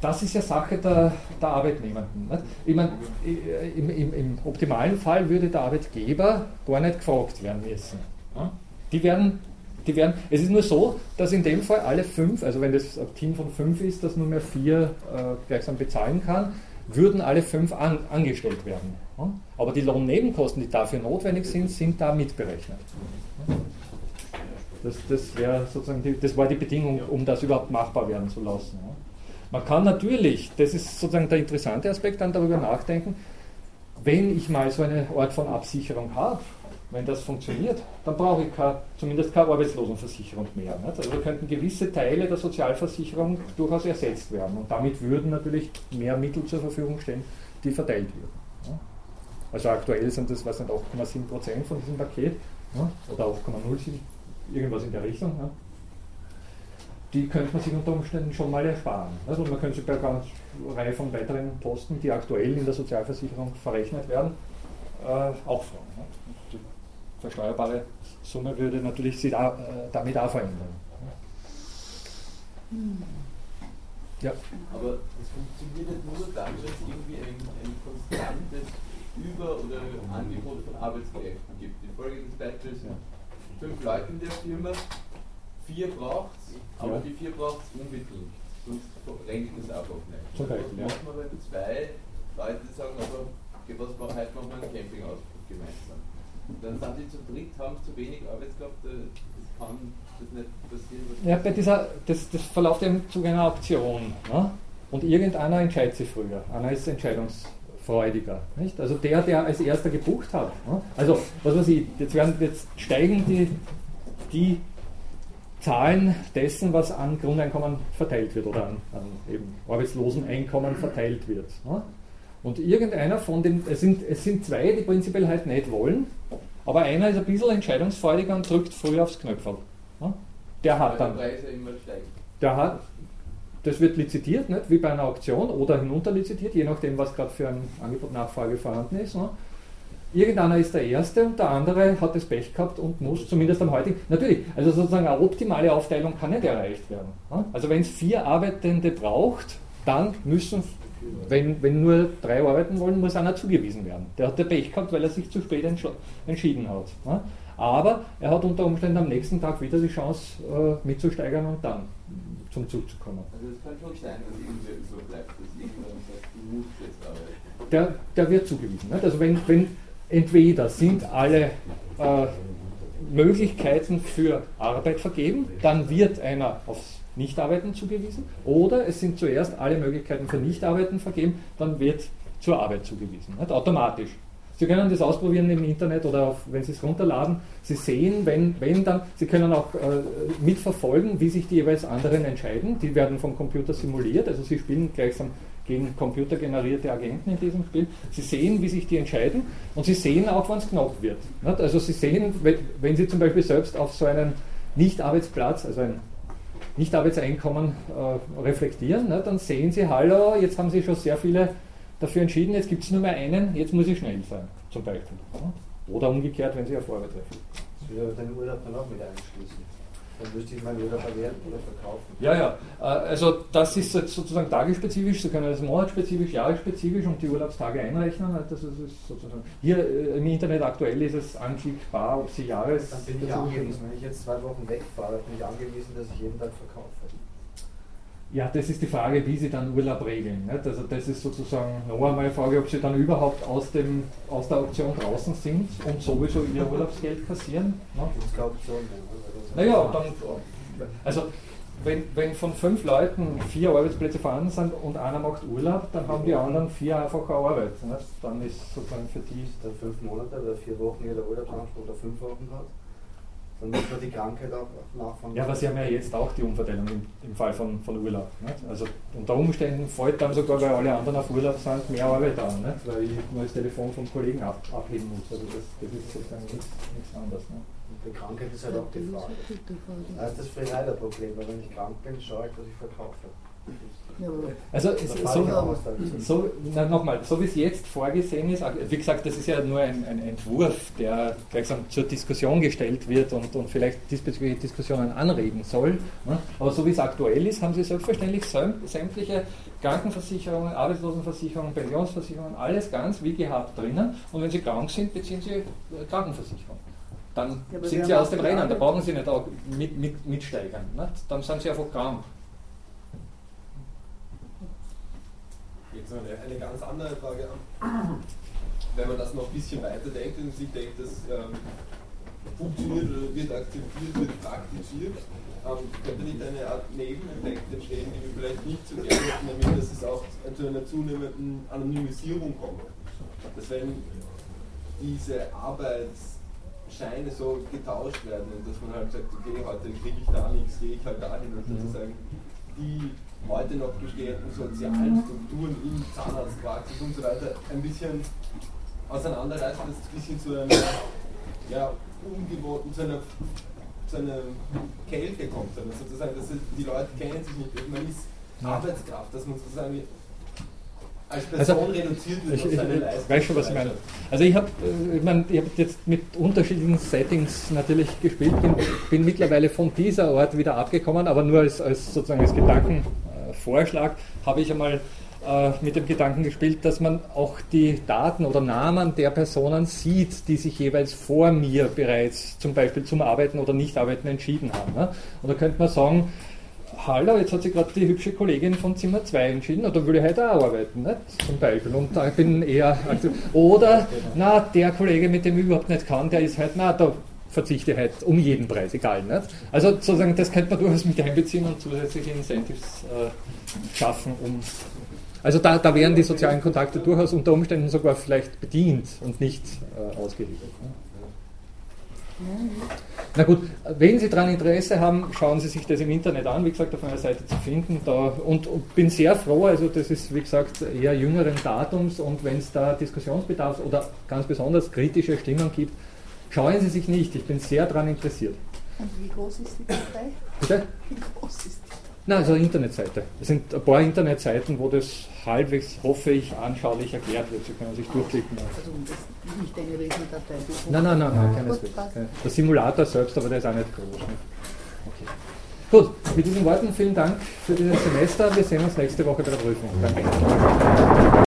S1: Das ist ja Sache der, der Arbeitnehmenden. Nicht? Ich meine, im, im, im, optimalen Fall würde der Arbeitgeber gar nicht gefragt werden müssen. Die werden die werden, es ist nur so, dass in dem Fall alle fünf, also wenn das ein Team von fünf ist, das nur mehr vier äh, gleichsam bezahlen kann, würden alle fünf an, angestellt werden. Aber die Lohnnebenkosten, die dafür notwendig sind, sind da mitberechnet. Das, das, sozusagen die, das war die Bedingung, um das überhaupt machbar werden zu lassen. Man kann natürlich, das ist sozusagen der interessante Aspekt, dann darüber nachdenken, wenn ich mal so eine Art von Absicherung habe, wenn das funktioniert, dann brauche ich kein, zumindest keine Arbeitslosenversicherung mehr. Nicht? Also könnten gewisse Teile der Sozialversicherung durchaus ersetzt werden und damit würden natürlich mehr Mittel zur Verfügung stehen, die verteilt würden. Also aktuell sind das, was sind 8,7 Prozent von diesem Paket oder 8,07, irgendwas in der Richtung. Die könnte man sich unter Umständen schon mal ersparen. Also man könnte sich bei einer ganz Reihe von weiteren Posten, die aktuell in der Sozialversicherung verrechnet werden, äh, auch fragen versteuerbare Summe würde natürlich sich da, äh, damit auch verändern.
S6: Ja. Aber es funktioniert nicht nur dann, wenn es irgendwie ein, ein konstantes Über- oder Angebot von Arbeitskräften gibt. Die Folge des Beispiels ja. fünf Leute in der Firma, vier braucht es, aber ja. die vier braucht es unbedingt. Sonst rennt es einfach nicht.
S1: Beispiel,
S6: was macht man, wenn zwei Leute sagen, aber was machen heute machen wir einen Campingausflug gemeinsam? Dann sind die zu dritt, haben zu wenig Arbeitskraft, das kann das nicht passieren.
S1: Ja, bei dieser, das, das verläuft eben zu einer Option. Ne? Und irgendeiner entscheidet sich früher. Einer ist entscheidungsfreudiger. Nicht? Also der, der als erster gebucht hat. Ne? Also, was weiß ich, jetzt, werden, jetzt steigen die, die Zahlen dessen, was an Grundeinkommen verteilt wird oder an, an eben Arbeitsloseneinkommen verteilt wird. Ne? Und irgendeiner von den, es sind, es sind zwei, die prinzipiell halt nicht wollen, aber einer ist ein bisschen entscheidungsfreudiger und drückt früh aufs Knöpfel. Der hat dann. Der hat, das wird lizitiert, nicht? wie bei einer Auktion oder hinunterlizitiert, je nachdem, was gerade für ein Angebot-Nachfrage vorhanden ist. Ne? Irgendeiner ist der Erste und der andere hat das Pech gehabt und muss zumindest am heutigen. Natürlich, also sozusagen eine optimale Aufteilung kann nicht erreicht werden. Ne? Also wenn es vier Arbeitende braucht, dann müssen, wenn, wenn nur drei arbeiten wollen, muss einer zugewiesen werden. Der hat der Pech gehabt, weil er sich zu spät entschieden hat. Ne? Aber er hat unter Umständen am nächsten Tag wieder die Chance äh, mitzusteigern und dann zum Zug zu kommen. Also es kann schon sein, dass irgendwer so bleibt, dass irgendwann sagt, du musst jetzt arbeiten. Der, der wird zugewiesen. Nicht? Also wenn, wenn entweder sind alle äh, Möglichkeiten für Arbeit vergeben, dann wird einer aufs Nichtarbeiten zugewiesen, oder es sind zuerst alle Möglichkeiten für Nichtarbeiten vergeben, dann wird zur Arbeit zugewiesen, nicht? automatisch. Sie können das ausprobieren im Internet oder auf, wenn Sie es runterladen. Sie sehen, wenn, wenn dann, Sie können auch äh, mitverfolgen, wie sich die jeweils anderen entscheiden. Die werden vom Computer simuliert, also Sie spielen gleichsam gegen computergenerierte Agenten in diesem Spiel. Sie sehen, wie sich die entscheiden und Sie sehen auch, wann es knapp wird. Nicht? Also Sie sehen, wenn Sie zum Beispiel selbst auf so einen Nicht-Arbeitsplatz, also ein Nicht-Arbeitseinkommen äh, reflektieren, nicht? dann sehen Sie, hallo, jetzt haben Sie schon sehr viele dafür entschieden, jetzt gibt es nur mehr einen, jetzt muss ich schnell sein, zum Beispiel. Oder umgekehrt, wenn Sie auf Arbeit treffen.
S9: Das würde den Urlaub dann auch mit einschließen. Dann müsste ich meinen Urlaub verwerten oder verkaufen.
S1: Ja, ja. Äh, also das ist sozusagen tagesspezifisch, Sie können das monatsspezifisch, jahresspezifisch und die Urlaubstage einrechnen. Das ist sozusagen hier äh, im Internet aktuell ist es anklickbar, ob Sie Jahres.
S9: Dann bin ich angewiesen, wenn ich jetzt zwei Wochen wegfahre, bin ich angewiesen, dass ich jeden Tag verkaufe.
S1: Ja, das ist die Frage, wie Sie dann Urlaub regeln. Nicht? Also das ist sozusagen noch einmal die Frage, ob Sie dann überhaupt aus, dem, aus der Auktion draußen sind und sowieso Ihr Urlaubsgeld kassieren. Ne?
S9: Das glaube ich schon.
S1: Naja, dann, also wenn, wenn von fünf Leuten vier Arbeitsplätze vorhanden sind und einer macht Urlaub, dann haben die anderen vier einfach keine Arbeit. Nicht? Dann ist sozusagen für die...
S9: Der fünf Monate oder vier Wochen jeder Urlaubsanspruch oder fünf Wochen hat. Dann muss man die Krankheit auch nachfangen.
S1: Ja, aber Sie haben ja jetzt auch die Umverteilung im, im Fall von, von Urlaub. Nicht? Also unter Umständen fällt dann sogar, weil alle anderen auf Urlaub sind, mehr Arbeit an, nicht? weil ich nur das Telefon vom Kollegen ab, abheben muss. Also das, das ist sozusagen nichts, nichts anderes. Ne?
S9: Und die Krankheit ist halt auch die Frage. Das ist das Freirider-Problem, weil wenn ich krank bin, schaue ich, dass ich verkaufe.
S1: Also so, so nochmal, so wie es jetzt vorgesehen ist, wie gesagt, das ist ja nur ein, ein Entwurf, der gleichsam zur Diskussion gestellt wird und, und vielleicht diesbezügliche Diskussionen anregen soll. Ne? Aber so wie es aktuell ist, haben Sie selbstverständlich sämtliche Krankenversicherungen, Arbeitslosenversicherungen, Pensionsversicherungen, alles ganz wie gehabt drinnen. Und wenn Sie krank sind, beziehen Sie äh, Krankenversicherung. Dann ja, sind Sie aus dem Rennen, da brauchen Sie nicht auch mit, mit, mitsteigern. Ne? Dann sind Sie einfach krank.
S6: jetzt eine, eine ganz andere Frage an. Wenn man das noch ein bisschen weiter denkt und sich denkt, das ähm, funktioniert oder wird akzeptiert, wird praktiziert, ähm, könnte nicht eine Art Nebeneffekt entstehen, die wir vielleicht nicht so gerne hätten, nämlich dass es auch zu einer zunehmenden Anonymisierung kommt. Dass wenn diese Arbeitsscheine so getauscht werden und dass man halt sagt, okay, heute kriege ich da nichts, gehe ich halt dahin und mhm. sozusagen die heute noch bestehenden sozialen Strukturen in Zahnarztpraxis und so weiter ein bisschen auseinanderreißen, dass es ein bisschen zu einer ja, ungewohnten, zu einer, zu einer Kälte kommt, sondern sozusagen, dass die Leute kennen sich nicht, man ist Arbeitskraft, dass man sozusagen als Person also, reduziert wird
S1: ich, ich, ich weiß schon, was ich meine. Also ich habe äh, ich mein, ich hab jetzt mit unterschiedlichen Settings natürlich gespielt, bin, bin mittlerweile von dieser Art wieder abgekommen, aber nur als, als sozusagen als Gedanken Vorschlag habe ich einmal äh, mit dem Gedanken gespielt, dass man auch die Daten oder Namen der Personen sieht, die sich jeweils vor mir bereits zum Beispiel zum Arbeiten oder Nichtarbeiten entschieden haben. Ne? Und da könnte man sagen, Hallo, jetzt hat sich gerade die hübsche Kollegin von Zimmer 2 entschieden, oder will ich heute auch arbeiten, nicht? zum Beispiel. Und da bin eher aktiv. Oder, na, der Kollege, mit dem ich überhaupt nicht kann, der ist halt, na, da verzichte halt um jeden Preis, egal. Nicht? Also sozusagen, das könnte man durchaus mit einbeziehen und zusätzliche Incentives äh, schaffen, um. Also da, da wären die sozialen Kontakte durchaus unter Umständen sogar vielleicht bedient und nicht äh, ausgeliefert. Ne? Na gut, wenn Sie daran Interesse haben, schauen Sie sich das im Internet an, wie gesagt, auf meiner Seite zu finden. Da, und, und bin sehr froh, also das ist wie gesagt eher jüngeren Datums und wenn es da Diskussionsbedarf oder ganz besonders kritische Stimmen gibt, scheuen Sie sich nicht, ich bin sehr daran interessiert.
S2: Und wie groß ist die Datei?
S1: Bitte?
S2: Wie groß ist die?
S1: Nein, also Internetseite. Es sind ein paar Internetseiten, wo das halbwegs, hoffe ich, anschaulich erklärt wird. Sie können sich durchklicken.
S2: Also nicht eine Riesendatei.
S1: Nein, nein, nein, nein keineswegs. Der Simulator selbst, aber der ist auch nicht groß. Ne? Okay. Gut, mit diesen Worten vielen Dank für dieses Semester. Wir sehen uns nächste Woche bei der Prüfung. Danke.